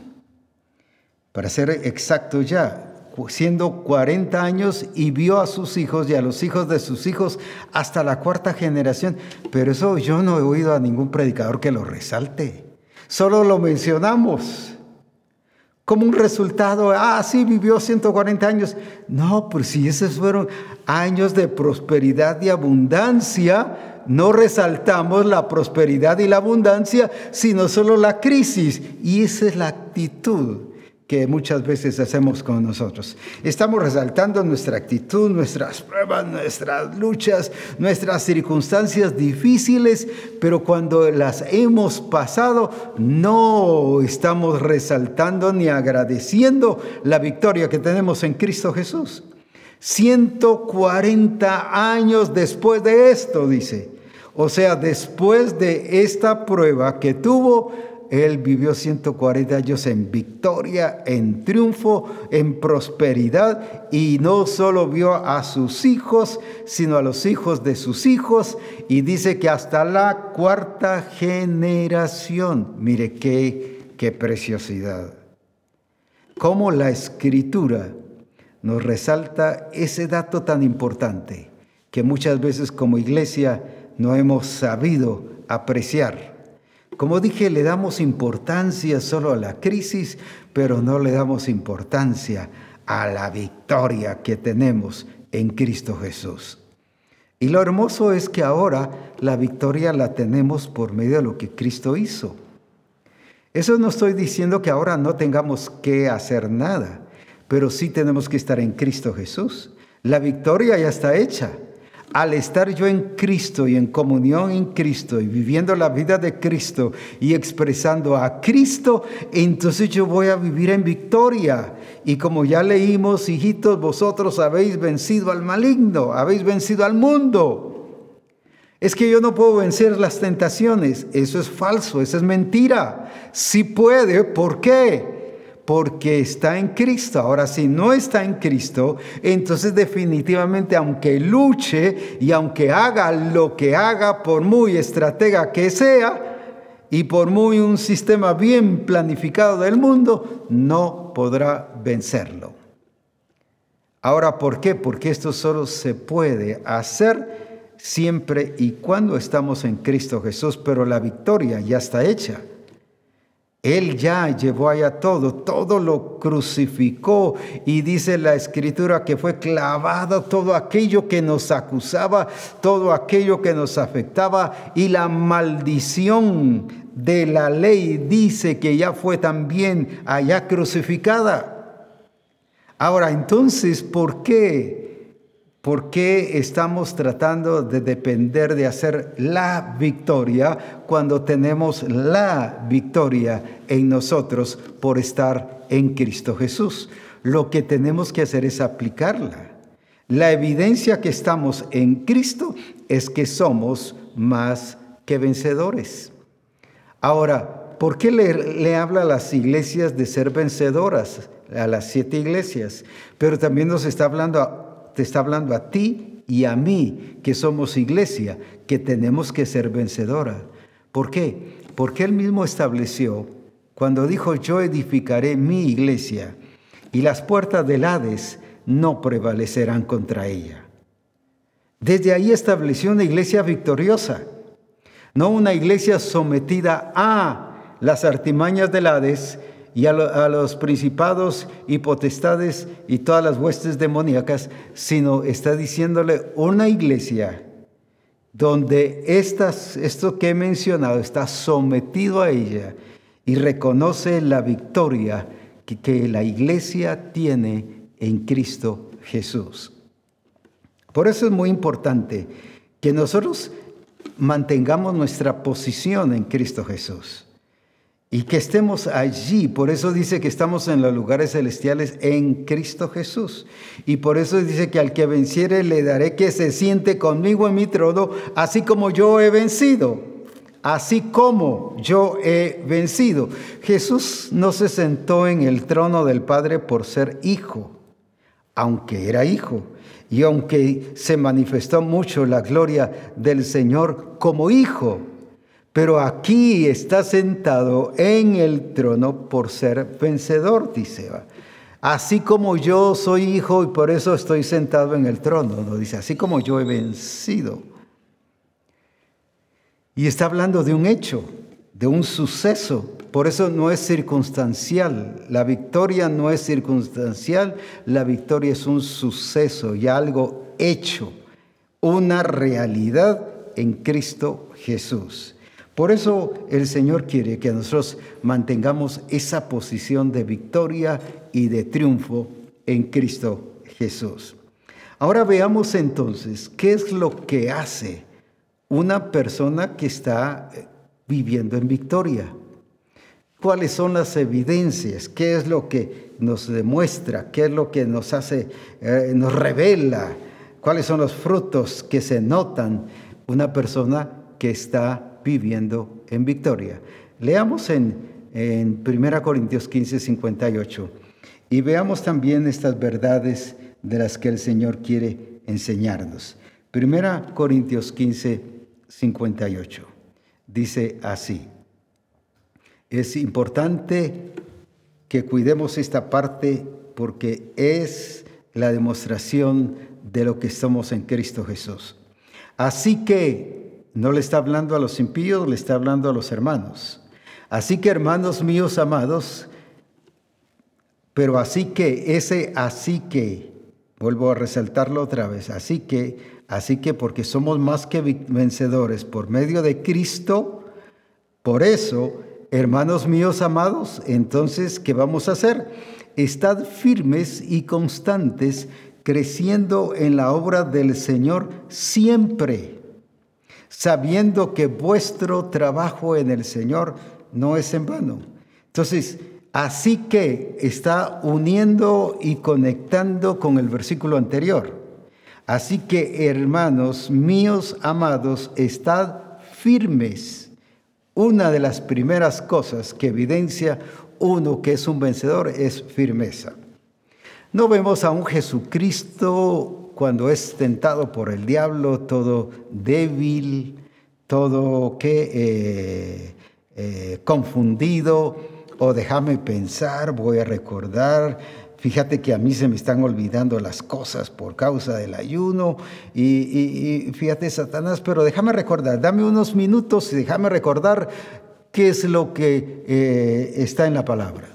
Speaker 1: para ser exacto ya, siendo 40 años y vio a sus hijos y a los hijos de sus hijos hasta la cuarta generación. Pero eso yo no he oído a ningún predicador que lo resalte. Solo lo mencionamos como un resultado, ah, sí, vivió 140 años. No, pues si esos fueron años de prosperidad y abundancia, no resaltamos la prosperidad y la abundancia, sino solo la crisis. Y esa es la actitud que muchas veces hacemos con nosotros. Estamos resaltando nuestra actitud, nuestras pruebas, nuestras luchas, nuestras circunstancias difíciles, pero cuando las hemos pasado, no estamos resaltando ni agradeciendo la victoria que tenemos en Cristo Jesús. 140 años después de esto, dice. O sea, después de esta prueba que tuvo, él vivió 140 años en victoria, en triunfo, en prosperidad y no solo vio a sus hijos, sino a los hijos de sus hijos y dice que hasta la cuarta generación. Mire qué, qué preciosidad. Cómo la escritura nos resalta ese dato tan importante que muchas veces como iglesia no hemos sabido apreciar. Como dije, le damos importancia solo a la crisis, pero no le damos importancia a la victoria que tenemos en Cristo Jesús. Y lo hermoso es que ahora la victoria la tenemos por medio de lo que Cristo hizo. Eso no estoy diciendo que ahora no tengamos que hacer nada, pero sí tenemos que estar en Cristo Jesús. La victoria ya está hecha al estar yo en Cristo y en comunión en Cristo y viviendo la vida de Cristo y expresando a Cristo, entonces yo voy a vivir en victoria. Y como ya leímos, hijitos, vosotros habéis vencido al maligno, habéis vencido al mundo. Es que yo no puedo vencer las tentaciones. Eso es falso, eso es mentira. Sí puede, ¿por qué? Porque está en Cristo. Ahora, si no está en Cristo, entonces definitivamente, aunque luche y aunque haga lo que haga, por muy estratega que sea, y por muy un sistema bien planificado del mundo, no podrá vencerlo. Ahora, ¿por qué? Porque esto solo se puede hacer siempre y cuando estamos en Cristo Jesús, pero la victoria ya está hecha. Él ya llevó allá todo, todo lo crucificó y dice la escritura que fue clavado todo aquello que nos acusaba, todo aquello que nos afectaba y la maldición de la ley dice que ya fue también allá crucificada. Ahora, entonces, ¿por qué? ¿Por qué estamos tratando de depender de hacer la victoria cuando tenemos la victoria en nosotros por estar en Cristo Jesús? Lo que tenemos que hacer es aplicarla. La evidencia que estamos en Cristo es que somos más que vencedores. Ahora, ¿por qué le, le habla a las iglesias de ser vencedoras? A las siete iglesias. Pero también nos está hablando a te está hablando a ti y a mí, que somos iglesia, que tenemos que ser vencedora. ¿Por qué? Porque Él mismo estableció, cuando dijo, yo edificaré mi iglesia, y las puertas del Hades no prevalecerán contra ella. Desde ahí estableció una iglesia victoriosa, no una iglesia sometida a las artimañas del Hades, y a, los principados y potestades y todas las huestes demoníacas, sino está diciéndole una iglesia donde estas, esto que he mencionado está sometido a ella y reconoce la victoria que, que la iglesia tiene en Cristo Jesús. Por eso es muy importante que nosotros mantengamos nuestra posición en Cristo Jesús y que estemos allí. Por eso dice que estamos en los lugares celestiales en Cristo Jesús. Y por eso dice que al que venciere le daré que se siente conmigo en mi trono, así como yo he vencido. Así como yo he vencido. Jesús no se sentó en el trono del Padre por ser hijo, aunque era hijo. Y aunque se manifestó mucho la gloria del Señor como hijo, pero aquí está sentado en el trono por ser vencedor, dice. Así como yo soy hijo y por eso estoy sentado en el trono, no dice, así como yo he vencido. Y está hablando de un hecho, de un suceso. Por eso no es circunstancial. La victoria no es circunstancial, la victoria es un suceso y algo hecho, una realidad en Cristo Jesús. Por eso el Señor quiere que nosotros mantengamos esa posición de victoria y de triunfo en Cristo Jesús. Ahora veamos entonces qué es lo que hace una persona que está eh, viviendo en victoria. ¿Cuáles son las evidencias? ¿Qué es lo que nos demuestra? ¿Qué es lo que nos hace, eh, nos revela? ¿Cuáles son los frutos que se notan una persona que está viviendo en victoria. Leamos en, en 1 Corintios 15, 58 y veamos también estas verdades de las que el Señor quiere enseñarnos. 1 Corintios 15, 58 dice así. Es importante que cuidemos esta parte porque es la demostración de lo que somos en Cristo Jesús. Así que no le está hablando a los impíos, le está hablando a los hermanos. Así que hermanos míos amados, pero así que ese así que, vuelvo a resaltarlo otra vez, así que, así que porque somos más que vencedores por medio de Cristo, por eso, hermanos míos amados, entonces, ¿qué vamos a hacer? Estad firmes y constantes, creciendo en la obra del Señor siempre, sabiendo que vuestro trabajo en el Señor no es en vano. Entonces, así que está uniendo y conectando con el versículo anterior. Así que, hermanos míos amados, estad firmes. Una de las primeras cosas que evidencia uno que es un vencedor es firmeza. No vemos a un Jesucristo cuando es tentado por el diablo, todo débil, todo que eh, eh, confundido, o déjame pensar, voy a recordar, fíjate que a mí se me están olvidando las cosas por causa del ayuno, y, fíjate Satanás, pero déjame recordar, dame unos minutos y déjame recordar ¿Qué es lo que eh, está en la palabra?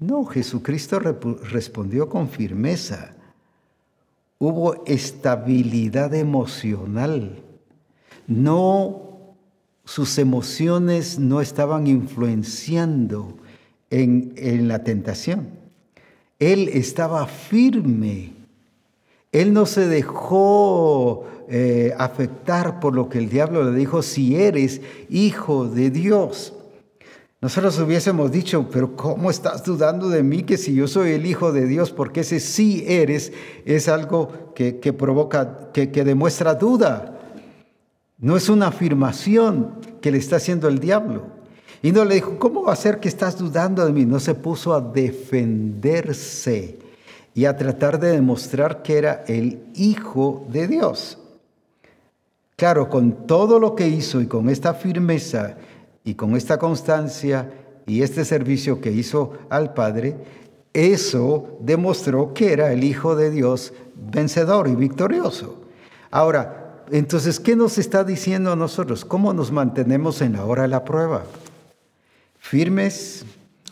Speaker 1: No, Jesucristo respondió con firmeza. Hubo estabilidad emocional. No, sus emociones no estaban influenciando en, en la tentación. Él estaba firme. Él no se dejó eh, afectar por lo que el diablo le dijo, si eres hijo de Dios. Nosotros hubiésemos dicho, pero ¿cómo estás dudando de mí que si yo soy el hijo de Dios? Porque ese sí eres es algo que, provoca, que, que demuestra duda. No es una afirmación que le está haciendo el diablo. Y no le dijo, ¿cómo va a ser que estás dudando de mí? No se puso a defenderse y a tratar de demostrar que era el Hijo de Dios. Claro, con todo lo que hizo y con esta firmeza y con esta constancia y este servicio que hizo al Padre, eso demostró que era el Hijo de Dios vencedor y victorioso. Ahora, entonces, ¿qué nos está diciendo a nosotros? ¿Cómo nos mantenemos en la hora de la prueba? ¿Firmes?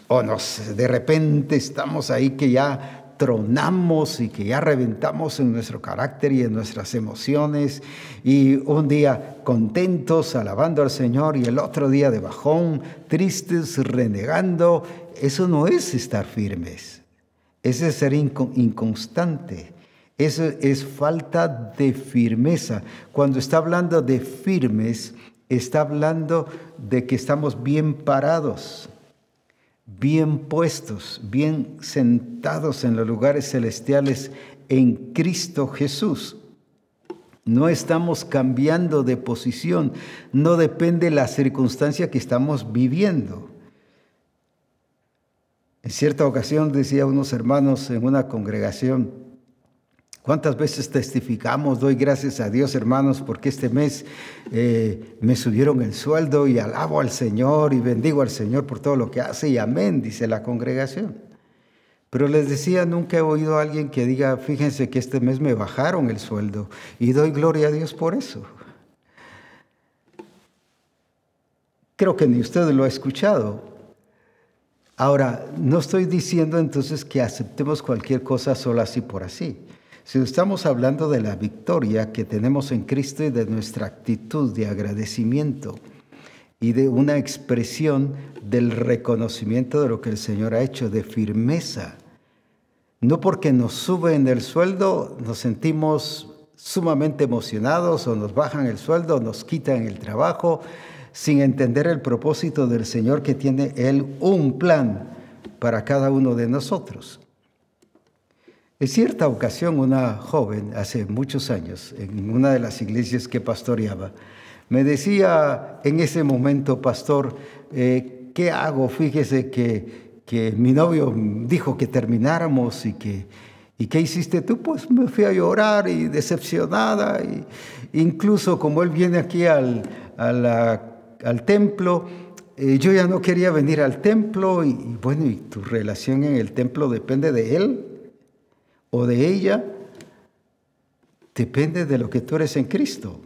Speaker 1: ¿O nos, de repente estamos ahí que ya tronamos y que ya reventamos en nuestro carácter y en nuestras emociones y un día contentos alabando al Señor y el otro día de bajón, tristes, renegando, eso no es estar firmes, ese es ser inconstante. Eso es falta de firmeza. Cuando está hablando de firmes, está hablando de que estamos bien parados bien puestos, bien sentados en los lugares celestiales en Cristo Jesús. No estamos cambiando de posición, no depende la circunstancia que estamos viviendo. En cierta ocasión decía unos hermanos en una congregación, ¿Cuántas veces testificamos? Doy gracias a Dios, hermanos, porque este mes eh, me subieron el sueldo y alabo al Señor y bendigo al Señor por todo lo que hace y amén, dice la congregación. Pero les decía, nunca he oído a alguien que diga, fíjense que este mes me bajaron el sueldo y doy gloria a Dios por eso. Creo que ni usted lo ha escuchado. Ahora, no estoy diciendo entonces que aceptemos cualquier cosa solo así por así. Si estamos hablando de la victoria que tenemos en Cristo y de nuestra actitud de agradecimiento y de una expresión del reconocimiento de lo que el Señor ha hecho, de firmeza. No porque nos suben el sueldo nos sentimos sumamente emocionados o nos bajan el sueldo nos quitan el trabajo sin entender el propósito del Señor que tiene Él un plan para cada uno de nosotros. En cierta ocasión, una joven, hace muchos años, en una de las iglesias que pastoreaba, Me decía en ese momento, pastor, eh, ¿qué hago? Fíjese que, que mi novio dijo que termináramos y que, ¿Y qué hiciste tú? Pues me fui a llorar y decepcionada. Y incluso como él viene aquí al, al templo, eh, yo ya no quería venir al templo y, bueno, y tu relación en el templo depende de él o de ella, depende de lo que tú eres en Cristo.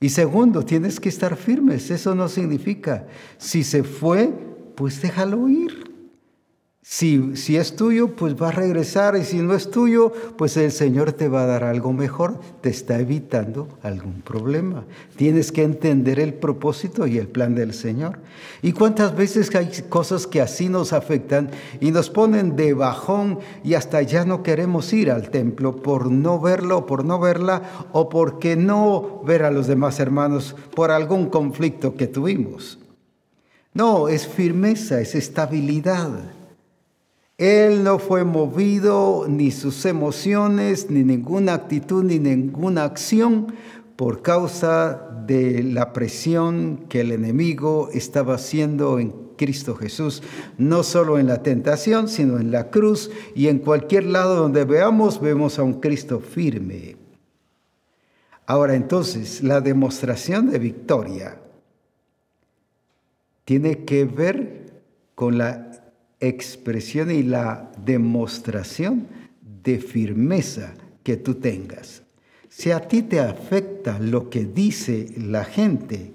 Speaker 1: Y segundo, tienes que estar firmes. Eso no significa, si se fue, pues déjalo ir. Si, es tuyo, pues va a regresar y si no es tuyo, pues el Señor te va a dar algo mejor, te está evitando algún problema. Tienes que entender el propósito y el plan del Señor. ¿Y cuántas veces hay cosas que así nos afectan y nos ponen de bajón y hasta ya no queremos ir al templo por no verlo, por no verla o porque no ver a los demás hermanos por algún conflicto que tuvimos? No, es firmeza, es estabilidad. Él no fue movido ni sus emociones, ni ninguna actitud, ni ninguna acción por causa de la presión que el enemigo estaba haciendo en Cristo Jesús, no solo en la tentación, sino en la cruz y en cualquier lado donde veamos, vemos a un Cristo firme. Ahora entonces, la demostración de victoria tiene que ver con la expresión y la demostración de firmeza que tú tengas. Si a ti te afecta lo que dice la gente,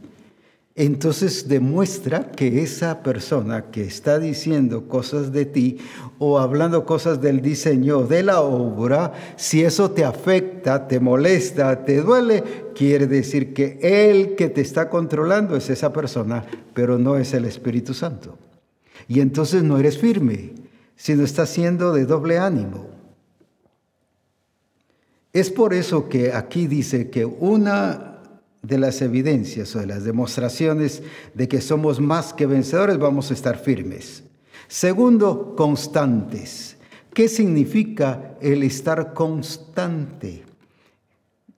Speaker 1: entonces demuestra que esa persona que está diciendo cosas de ti o hablando cosas del diseño de la obra, si eso te afecta, te molesta, te duele, quiere decir que el que te está controlando es esa persona, pero no es el Espíritu Santo. Y entonces no eres firme, sino estás siendo de doble ánimo. Es por eso que aquí dice que una de las evidencias o de las demostraciones de que somos más que vencedores, vamos a estar firmes. Segundo, constantes. ¿Qué significa el estar constante?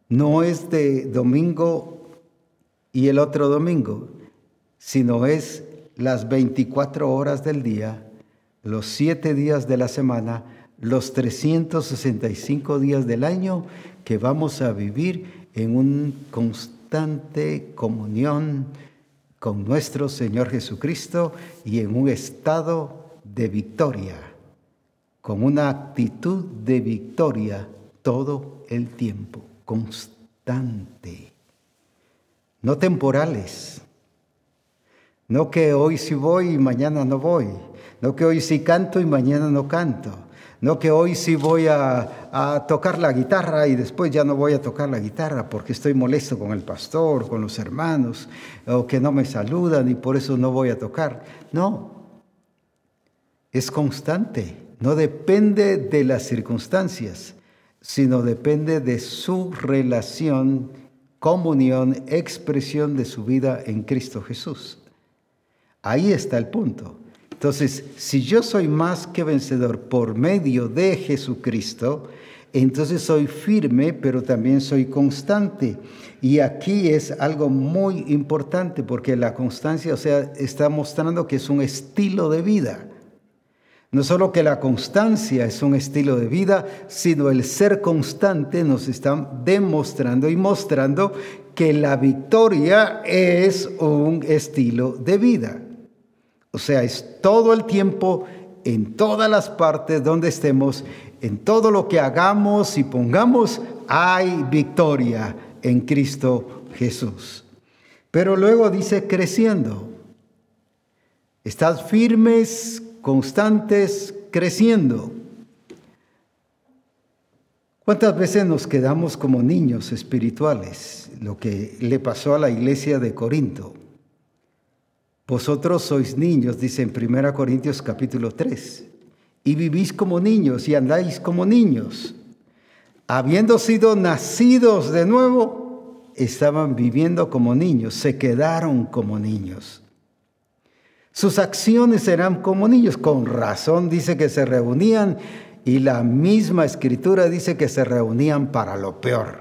Speaker 1: No es de domingo y el otro domingo, sino es las 24 horas del día, los 7 días de la semana, los 365 días del año que vamos a vivir en una constante comunión con nuestro Señor Jesucristo y en un estado de victoria, con una actitud de victoria todo el tiempo, constante, no temporales no que hoy sí voy y mañana no voy. No que hoy sí canto y mañana no canto. No que hoy sí voy a, tocar la guitarra y después ya no voy a tocar la guitarra porque estoy molesto con el pastor, con los hermanos, o que no me saludan y por eso no voy a tocar. No, es constante. No depende de las circunstancias, sino depende de su relación, comunión, expresión de su vida en Cristo Jesús. Ahí está el punto. Entonces, si yo soy más que vencedor por medio de Jesucristo, entonces soy firme, pero también soy constante. Y aquí es algo muy importante porque la constancia, o sea, está mostrando que es un estilo de vida. No solo que la constancia es un estilo de vida, sino el ser constante nos está demostrando y mostrando que la victoria es un estilo de vida. O sea, es todo el tiempo, en todas las partes donde estemos, en todo lo que hagamos y pongamos, hay victoria en Cristo Jesús. Pero luego dice creciendo. Estás firmes, constantes, creciendo. ¿Cuántas veces nos quedamos como niños espirituales? Lo que le pasó a la iglesia de Corinto. Vosotros sois niños, dice en 1 Corintios capítulo 3, y vivís como niños y andáis como niños. Habiendo sido nacidos de nuevo, estaban viviendo como niños, se quedaron como niños. Sus acciones eran como niños, con razón dice que se reunían y la misma escritura dice que se reunían para lo peor,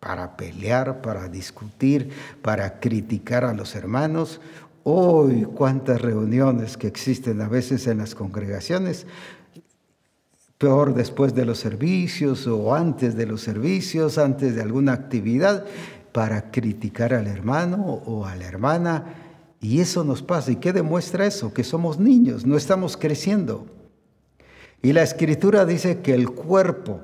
Speaker 1: para pelear, para discutir, para criticar a los hermanos. Hoy, cuántas reuniones que existen a veces en las congregaciones, peor después de los servicios o antes de los servicios, antes de alguna actividad, para criticar al hermano o a la hermana. Y eso nos pasa. ¿Y qué demuestra eso? Que somos niños, no estamos creciendo. Y la escritura dice que el cuerpo,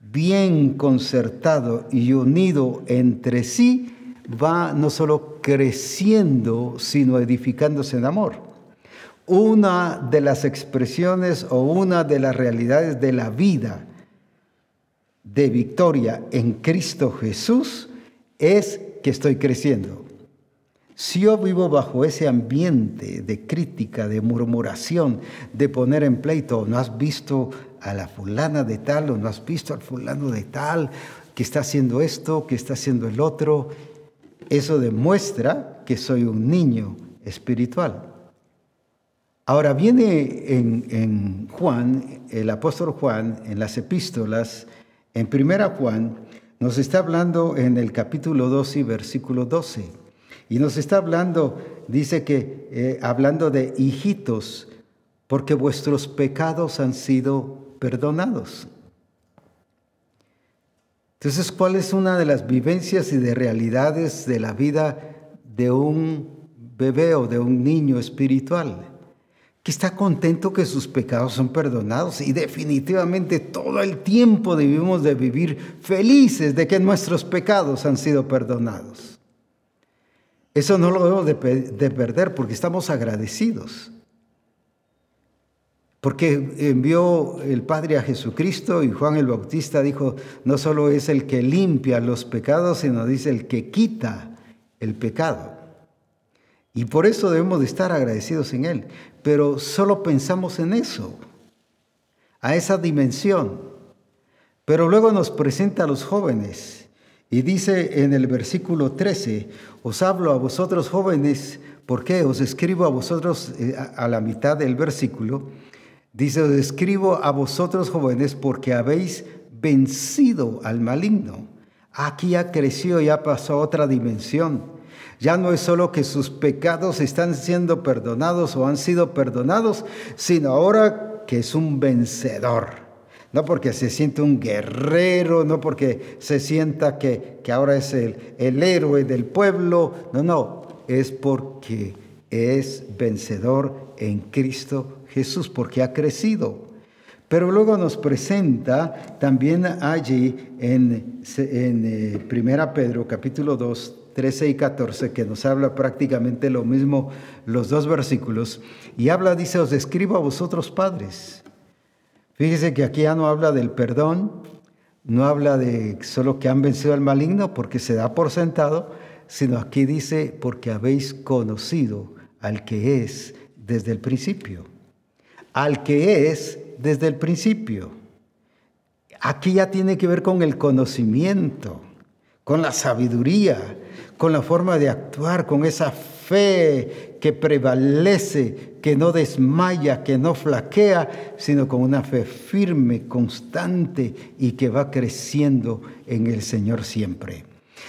Speaker 1: bien concertado y unido entre sí, va no solo creciendo, sino edificándose en amor. Una de las expresiones o una de las realidades de la vida de victoria en Cristo Jesús es que estoy creciendo. Si yo vivo bajo ese ambiente de crítica, de murmuración, de poner en pleito, no has visto a la fulana de tal o no has visto al fulano de tal que está haciendo esto, que está haciendo el otro, eso demuestra que soy un niño espiritual. Ahora viene en, Juan, el apóstol Juan, en las epístolas, en primera Juan, nos está hablando en el capítulo 12 y versículo 12. Y nos está hablando, dice que, eh, hablando de hijitos, porque vuestros pecados han sido perdonados. Entonces, ¿cuál es una de las vivencias y de realidades de la vida de un bebé o de un niño espiritual? que está contento que sus pecados son perdonados y definitivamente todo el tiempo debemos de vivir felices de que nuestros pecados han sido perdonados. Eso no lo debemos de, de perder porque estamos agradecidos. Porque envió el Padre a Jesucristo y Juan el Bautista dijo, no solo es el que limpia los pecados, sino dice el que quita el pecado. Y por eso debemos de estar agradecidos en Él. Pero solo pensamos en eso, a esa dimensión. Pero luego nos presenta a los jóvenes y dice en el versículo 13, os hablo a vosotros jóvenes, ¿por qué? Os escribo a vosotros eh, a la mitad del versículo. Dice, os escribo a vosotros jóvenes porque habéis vencido al maligno. Aquí ya creció, ya pasó a otra dimensión. Ya no es solo que sus pecados están siendo perdonados o han sido perdonados, sino ahora que es un vencedor. No porque se siente un guerrero, no porque se sienta que, ahora es el, el héroe del pueblo, no, no, es porque es vencedor en Cristo Jesús, porque ha crecido. Pero luego nos presenta también allí en, en eh, Primera Pedro capítulo 2, 13 y 14, que nos habla prácticamente lo mismo los dos versículos, y habla, dice, os escribo a vosotros padres. Fíjese que aquí ya no habla del perdón, no habla de solo que han vencido al maligno, porque se da por sentado, sino aquí dice, porque habéis conocido al que es desde el principio. Al que es desde el principio. Aquí ya tiene que ver con el conocimiento, con la sabiduría, con la forma de actuar, con esa fe que prevalece, que no desmaya, que no flaquea, sino con una fe firme, constante y que va creciendo en el Señor siempre.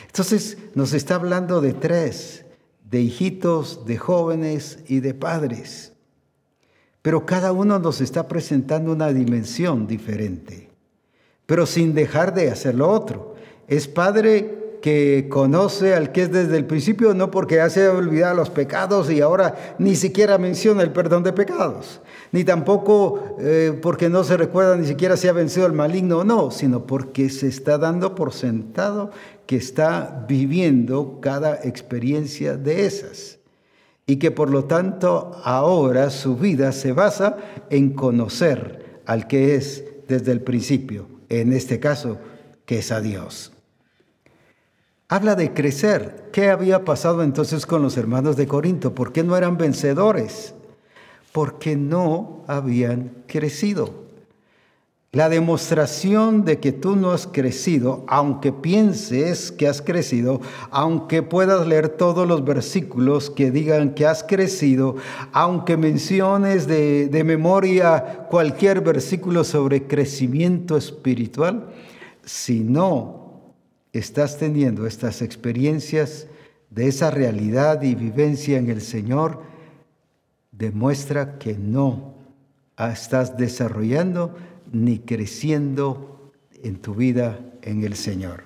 Speaker 1: Entonces nos está hablando de tres, de hijitos, de jóvenes y de padres. Pero cada uno nos está presentando una dimensión diferente, pero sin dejar de hacer lo otro. Es padre que conoce al que es desde el principio, no porque ya se olvidado los pecados y ahora ni siquiera menciona el perdón de pecados, ni tampoco eh, porque no se recuerda ni siquiera si ha vencido el maligno o no, sino porque se está dando por sentado que está viviendo cada experiencia de esas y que por lo tanto ahora su vida se basa en conocer al que es desde el principio, en este caso, que es a Dios. Habla de crecer. ¿Qué había pasado entonces con los hermanos de Corinto? ¿Por qué no eran vencedores? Porque no habían crecido. La demostración de que tú no has crecido, aunque pienses que has crecido, aunque puedas leer todos los versículos que digan que has crecido, aunque menciones de, de memoria cualquier versículo sobre crecimiento espiritual, si no estás teniendo estas experiencias de esa realidad y vivencia en el Señor, demuestra que no estás desarrollando ni creciendo en tu vida en el Señor.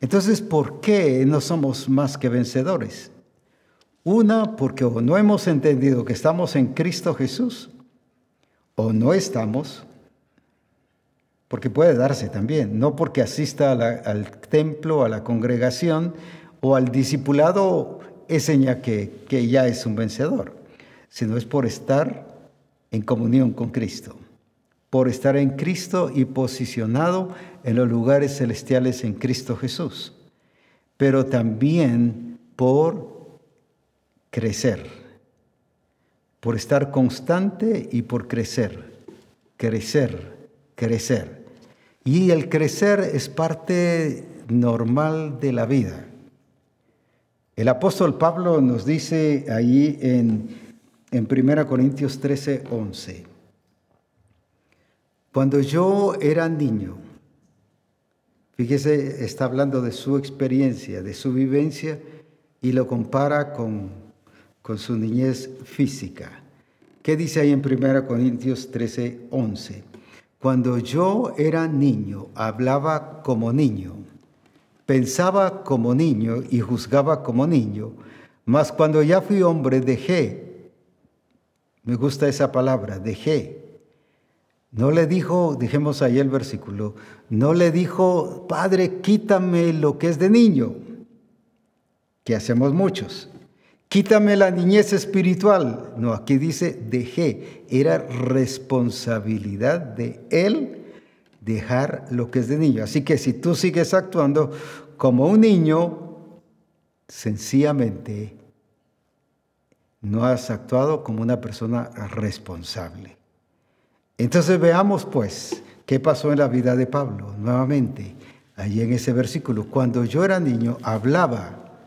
Speaker 1: Entonces, ¿por qué no somos más que vencedores? Una, porque o no hemos entendido que estamos en Cristo Jesús, o no estamos, porque puede darse también, no porque asista al templo, a la congregación o al discipulado, es señal que, que ya es un vencedor, sino es por estar en comunión con Cristo, por estar en Cristo y posicionado en los lugares celestiales en Cristo Jesús, pero también por crecer, por estar constante y por crecer, crecer, crecer. Y el crecer es parte normal de la vida. El apóstol Pablo nos dice ahí en, en 1 Corintios 13, 11, cuando yo era niño, fíjese, está hablando de su experiencia, de su vivencia, y lo compara con, con su niñez física. ¿Qué dice ahí en 1 Corintios 13, 11? Cuando yo era niño, hablaba como niño Pensaba como niño y juzgaba como niño, mas cuando ya fui hombre dejé, me gusta esa palabra, dejé. No le dijo, dijimos ahí el versículo, no le dijo, Padre, quítame lo que es de niño, que hacemos muchos. Quítame la niñez espiritual. No, aquí dice dejé. Era responsabilidad de él dejar lo que es de niño. Así que si tú sigues actuando como un niño, sencillamente no has actuado como una persona responsable. Entonces veamos pues qué pasó en la vida de Pablo. Nuevamente, allí en ese versículo, cuando yo era niño, hablaba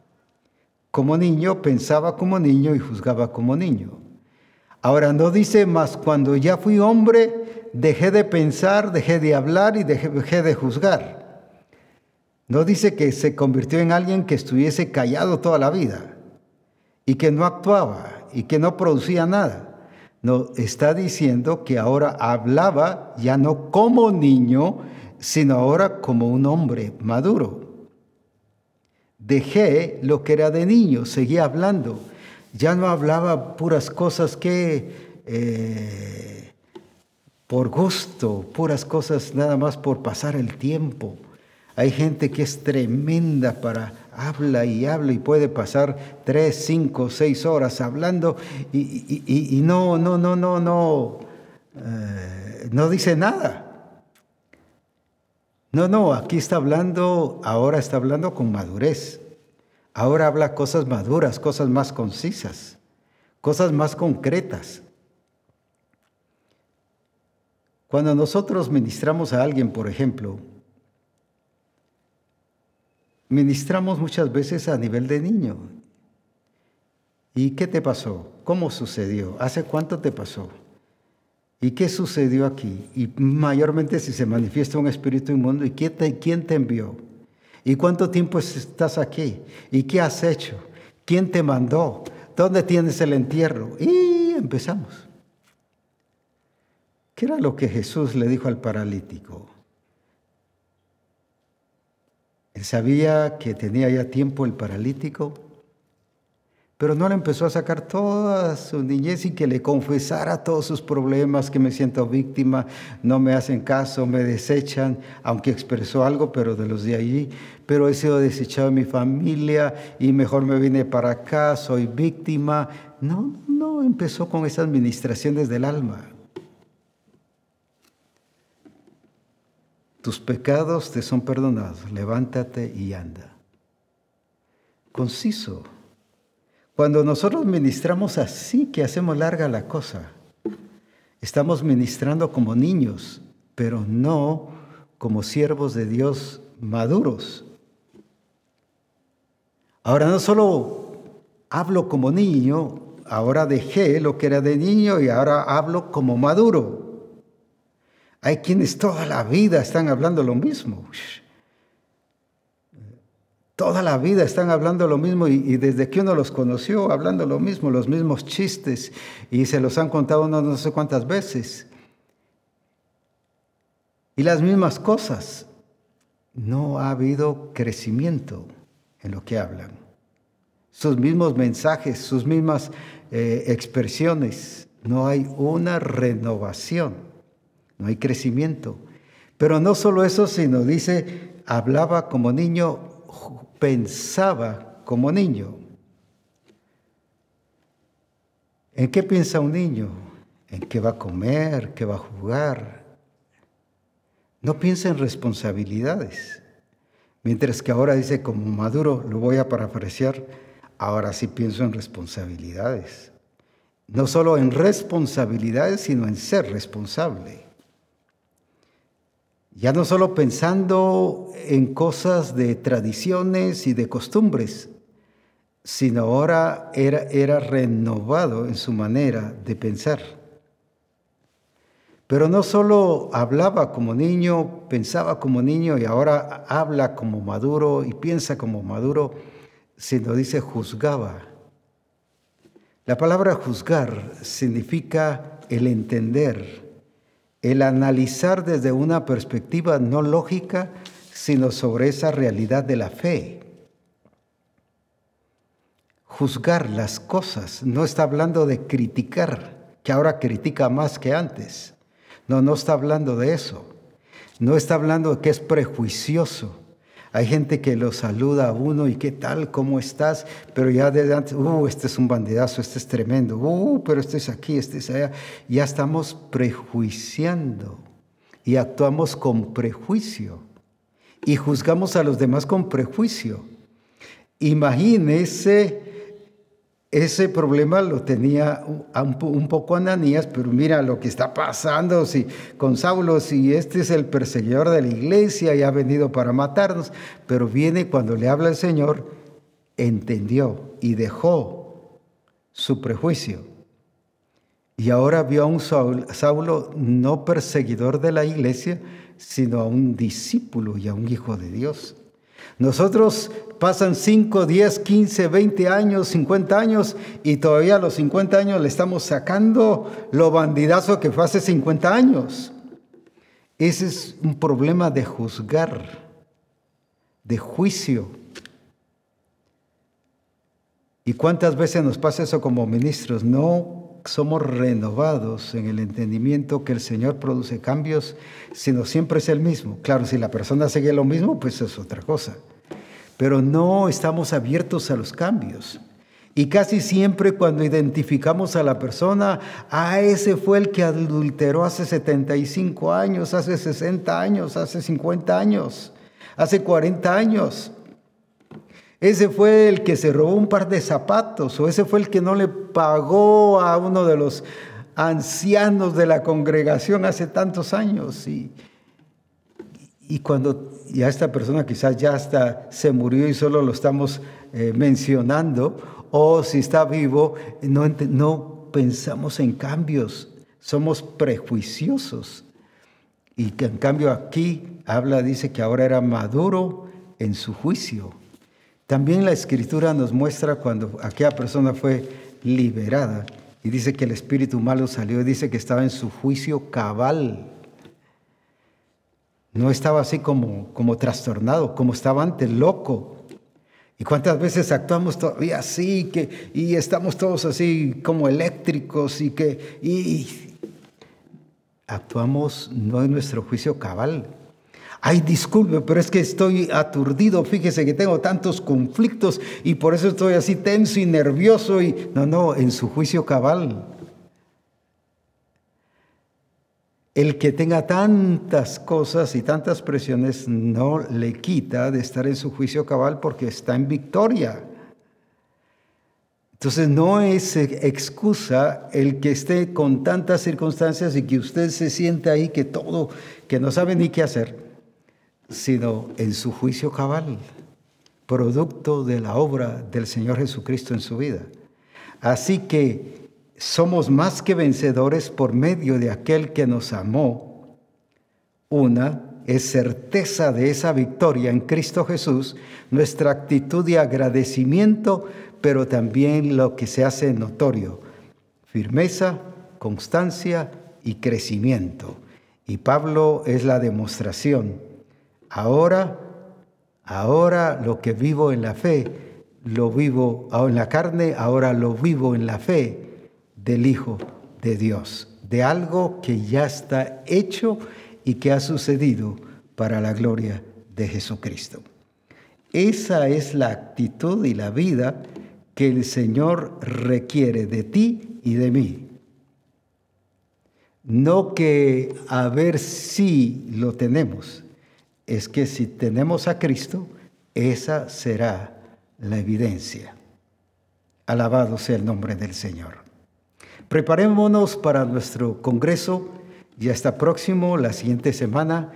Speaker 1: como niño, pensaba como niño y juzgaba como niño. Ahora no dice más, cuando ya fui hombre, dejé de pensar, dejé de hablar y dejé, de juzgar. No dice que se convirtió en alguien que estuviese callado toda la vida y que no actuaba y que no producía nada. No, está diciendo que ahora hablaba ya no como niño, sino ahora como un hombre maduro. Dejé lo que era de niño, seguía hablando. Ya no hablaba puras cosas que eh, por gusto, puras cosas nada más por pasar el tiempo hay gente que es tremenda para habla y habla y puede pasar tres, cinco, seis horas hablando y, no, no, no, no, no, eh, no dice nada. No, no, aquí está hablando, ahora está hablando con madurez. Ahora habla cosas maduras, cosas más concisas, cosas más concretas. Cuando nosotros ministramos a alguien, por ejemplo, ministramos muchas veces a nivel de niño. ¿Y qué te pasó? ¿Cómo sucedió? ¿Hace cuánto te pasó? ¿Y qué sucedió aquí? Y mayormente si se manifiesta un espíritu inmundo, ¿y quién te, quién te envió? ¿Y cuánto tiempo estás aquí? ¿Y qué has hecho? ¿Quién te mandó? ¿Dónde tienes el entierro? Y empezamos. ¿Qué era lo que Jesús le dijo al paralítico? Él sabía que tenía ya tiempo el paralítico, pero no le empezó a sacar toda su niñez y que le confesara todos sus problemas, que me siento víctima, no me hacen caso, me desechan, aunque expresó algo, pero de los de allí, pero he sido desechado de mi familia y mejor me vine para acá, soy víctima. No, no empezó con esas administraciones del alma. Tus pecados te son perdonados, levántate y anda. Conciso. Cuando nosotros ministramos así que hacemos larga la cosa, estamos ministrando como niños, pero no como siervos de Dios maduros. Ahora no solo hablo como niño, ahora dejé lo que era de niño y ahora hablo como maduro. Hay quienes toda la vida están hablando lo mismo. Toda la vida están hablando lo mismo y, desde que uno los conoció, hablando lo mismo, los mismos chistes y se los han contado no sé cuántas veces. Y las mismas cosas. No ha habido crecimiento en lo que hablan. Sus mismos mensajes, sus mismas eh, expresiones. No hay una renovación, no hay crecimiento. Pero no solo eso, sino dice, hablaba como niño, pensaba como niño. ¿En qué piensa un niño? ¿En qué va a comer? ¿Qué va a jugar? No piensa en responsabilidades. Mientras que ahora dice, como Maduro, lo voy a parafrasear, ahora sí pienso en responsabilidades. No solo en responsabilidades, sino en ser responsable. Ya no solo pensando en cosas de tradiciones y de costumbres, sino ahora era, renovado en su manera de pensar. Pero no solo hablaba como niño, pensaba como niño y ahora habla como maduro y piensa como maduro, sino dice juzgaba. La palabra juzgar significa el entender, el analizar desde una perspectiva no lógica, sino sobre esa realidad de la fe. Juzgar las cosas, no está hablando de criticar, que ahora critica más que antes. No, no está hablando de eso. No está hablando de que es prejuicioso. Hay gente que lo saluda a uno y qué tal, cómo estás, pero ya desde antes, uh, este es un bandidazo, este es tremendo, uh, pero este es aquí, este es allá. Ya estamos prejuiciando y actuamos con prejuicio y juzgamos a los demás con prejuicio. Imagínese ese problema lo tenía un poco Ananías, pero mira lo que está pasando si, con Saulo, si este es el perseguidor de la iglesia y ha venido para matarnos, pero viene cuando le habla el Señor, entendió y dejó su prejuicio. Y ahora vio a un Saulo no perseguidor de la iglesia, sino a un discípulo y a un hijo de Dios. Nosotros pasan 5, 10, 15, 20 años, 50 años y todavía a los 50 años le estamos sacando lo bandidazo que fue hace 50 años. Ese es un problema de juzgar, de juicio. ¿Y cuántas veces nos pasa eso como ministros? No somos renovados en el entendimiento que el Señor produce cambios, sino siempre es el mismo. Claro, si la persona sigue lo mismo, pues es otra cosa. Pero no estamos abiertos a los cambios. Y casi siempre cuando identificamos a la persona, ah, ese fue el que adulteró hace 75 años, hace 60 años, hace 50 años, hace 40 años. Ese fue el que se robó un par de zapatos o ese fue el que no le pagó a uno de los ancianos de la congregación hace tantos años. Y, y cuando ya esta persona quizás ya hasta se murió y solo lo estamos eh, mencionando, o si está vivo, no, no pensamos en cambios, somos prejuiciosos. Y que en cambio aquí habla, dice que ahora era maduro en su juicio. También la escritura nos muestra cuando aquella persona fue liberada y dice que el espíritu malo salió y dice que estaba en su juicio cabal. No estaba así como, como trastornado, como estaba antes, loco. ¿Y cuántas veces actuamos todavía así que, y estamos todos así como eléctricos y que y actuamos no en nuestro juicio cabal? Ay, disculpe, pero es que estoy aturdido, fíjese que tengo tantos conflictos y por eso estoy así tenso y nervioso y no, no, en su juicio cabal. El que tenga tantas cosas y tantas presiones no le quita de estar en su juicio cabal porque está en victoria. Entonces no es excusa el que esté con tantas circunstancias y que usted se sienta ahí que todo, que no sabe ni qué hacer sino en su juicio cabal, producto de la obra del Señor Jesucristo en su vida. Así que somos más que vencedores por medio de aquel que nos amó. Una es certeza de esa victoria en Cristo Jesús, nuestra actitud de agradecimiento, pero también lo que se hace notorio, firmeza, constancia y crecimiento. Y Pablo es la demostración. Ahora, ahora lo que vivo en la fe, lo vivo en la carne, ahora lo vivo en la fe del Hijo de Dios, de algo que ya está hecho y que ha sucedido para la gloria de Jesucristo. Esa es la actitud y la vida que el Señor requiere de ti y de mí. No que a ver si lo tenemos, es que si tenemos a Cristo, esa será la evidencia. Alabado sea el nombre del Señor. Preparémonos para nuestro Congreso, ya está próximo la siguiente semana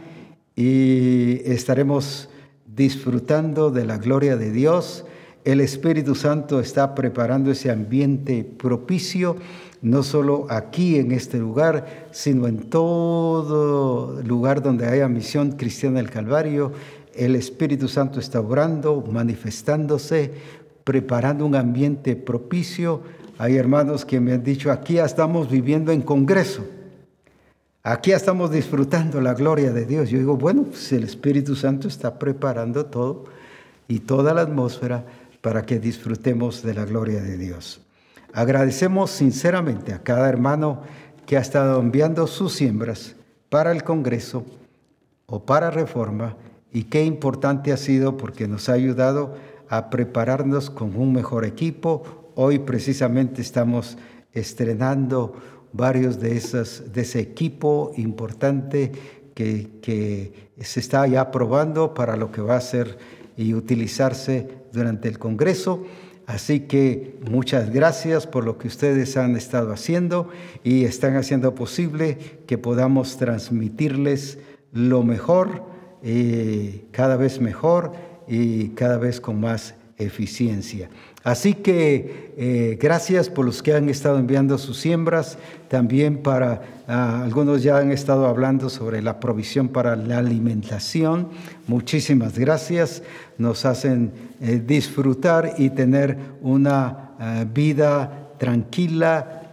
Speaker 1: y estaremos disfrutando de la gloria de Dios. El Espíritu Santo está preparando ese ambiente propicio, no solo aquí en este lugar, sino en todo lugar donde haya misión cristiana del Calvario. El Espíritu Santo está obrando, manifestándose, preparando un ambiente propicio. Hay hermanos que me han dicho, aquí estamos viviendo en Congreso. Aquí estamos disfrutando la gloria de Dios. Yo digo, bueno, pues el Espíritu Santo está preparando todo y toda la atmósfera para que disfrutemos de la gloria de Dios. Agradecemos sinceramente a cada hermano que ha estado enviando sus siembras para el Congreso o para Reforma y qué importante ha sido porque nos ha ayudado a prepararnos con un mejor equipo. Hoy precisamente estamos estrenando varios de, ese equipo importante que, que se está ya probando para lo que va a ser y utilizarse durante el Congreso. Así que muchas gracias por lo que ustedes han estado haciendo y están haciendo posible que podamos transmitirles lo mejor, eh, cada vez mejor y cada vez con más eficiencia. Así que eh, gracias por los que han estado enviando sus siembras, también para ah, algunos ya han estado hablando sobre la provisión para la alimentación. Muchísimas gracias, nos hacen eh, disfrutar y tener una ah, vida tranquila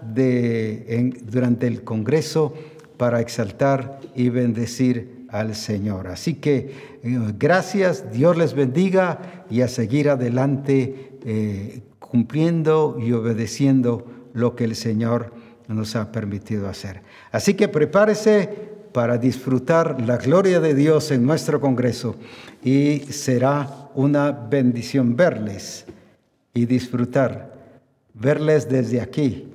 Speaker 1: durante el Congreso para exaltar y bendecir al Señor. Así que eh, gracias, Dios les bendiga y a seguir adelante eh, cumpliendo y obedeciendo lo que el Señor nos ha permitido hacer. Así que prepárese para disfrutar la gloria de Dios en nuestro Congreso y será una bendición verles y disfrutar, verles desde aquí,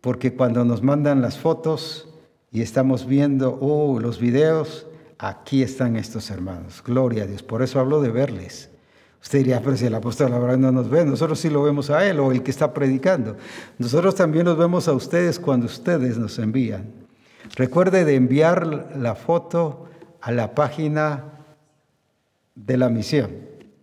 Speaker 1: porque cuando nos mandan las fotos y estamos viendo oh, los videos, aquí están estos hermanos. Gloria a Dios. Por eso hablo de verles. Usted diría, pero si el apóstol Abraham no nos ve, nosotros sí lo vemos a él o el que está predicando. Nosotros también los vemos a ustedes cuando ustedes nos envían. Recuerde de enviar la foto a la página de la misión.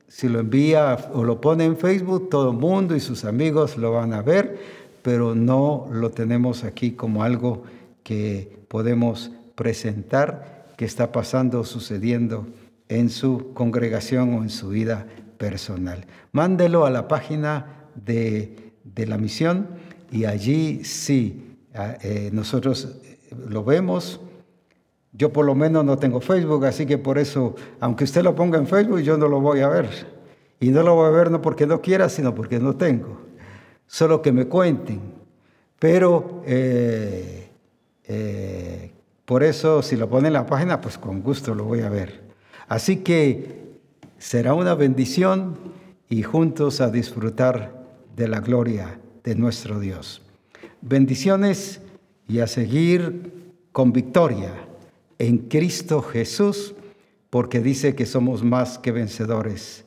Speaker 1: Si lo envía o lo pone en Facebook, todo el mundo y sus amigos lo van a ver, pero no lo tenemos aquí como algo que podemos presentar que está pasando, sucediendo en su congregación o en su vida personal. Mándelo a la página de, la misión y allí sí, eh, nosotros eh, lo vemos. Yo por lo menos no tengo Facebook, así que por eso, aunque usted lo ponga en Facebook, yo no lo voy a ver. Y no lo voy a ver no porque no quiera, sino porque no tengo. Solo que me cuenten. Pero eh, por eso, si lo pone en la página, pues con gusto lo voy a ver. Así que será una bendición y juntos a disfrutar de la gloria de nuestro Dios. Bendiciones y a seguir con victoria en Cristo Jesús, porque dice que somos más que vencedores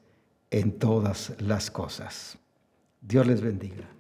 Speaker 1: en todas las cosas. Dios les bendiga.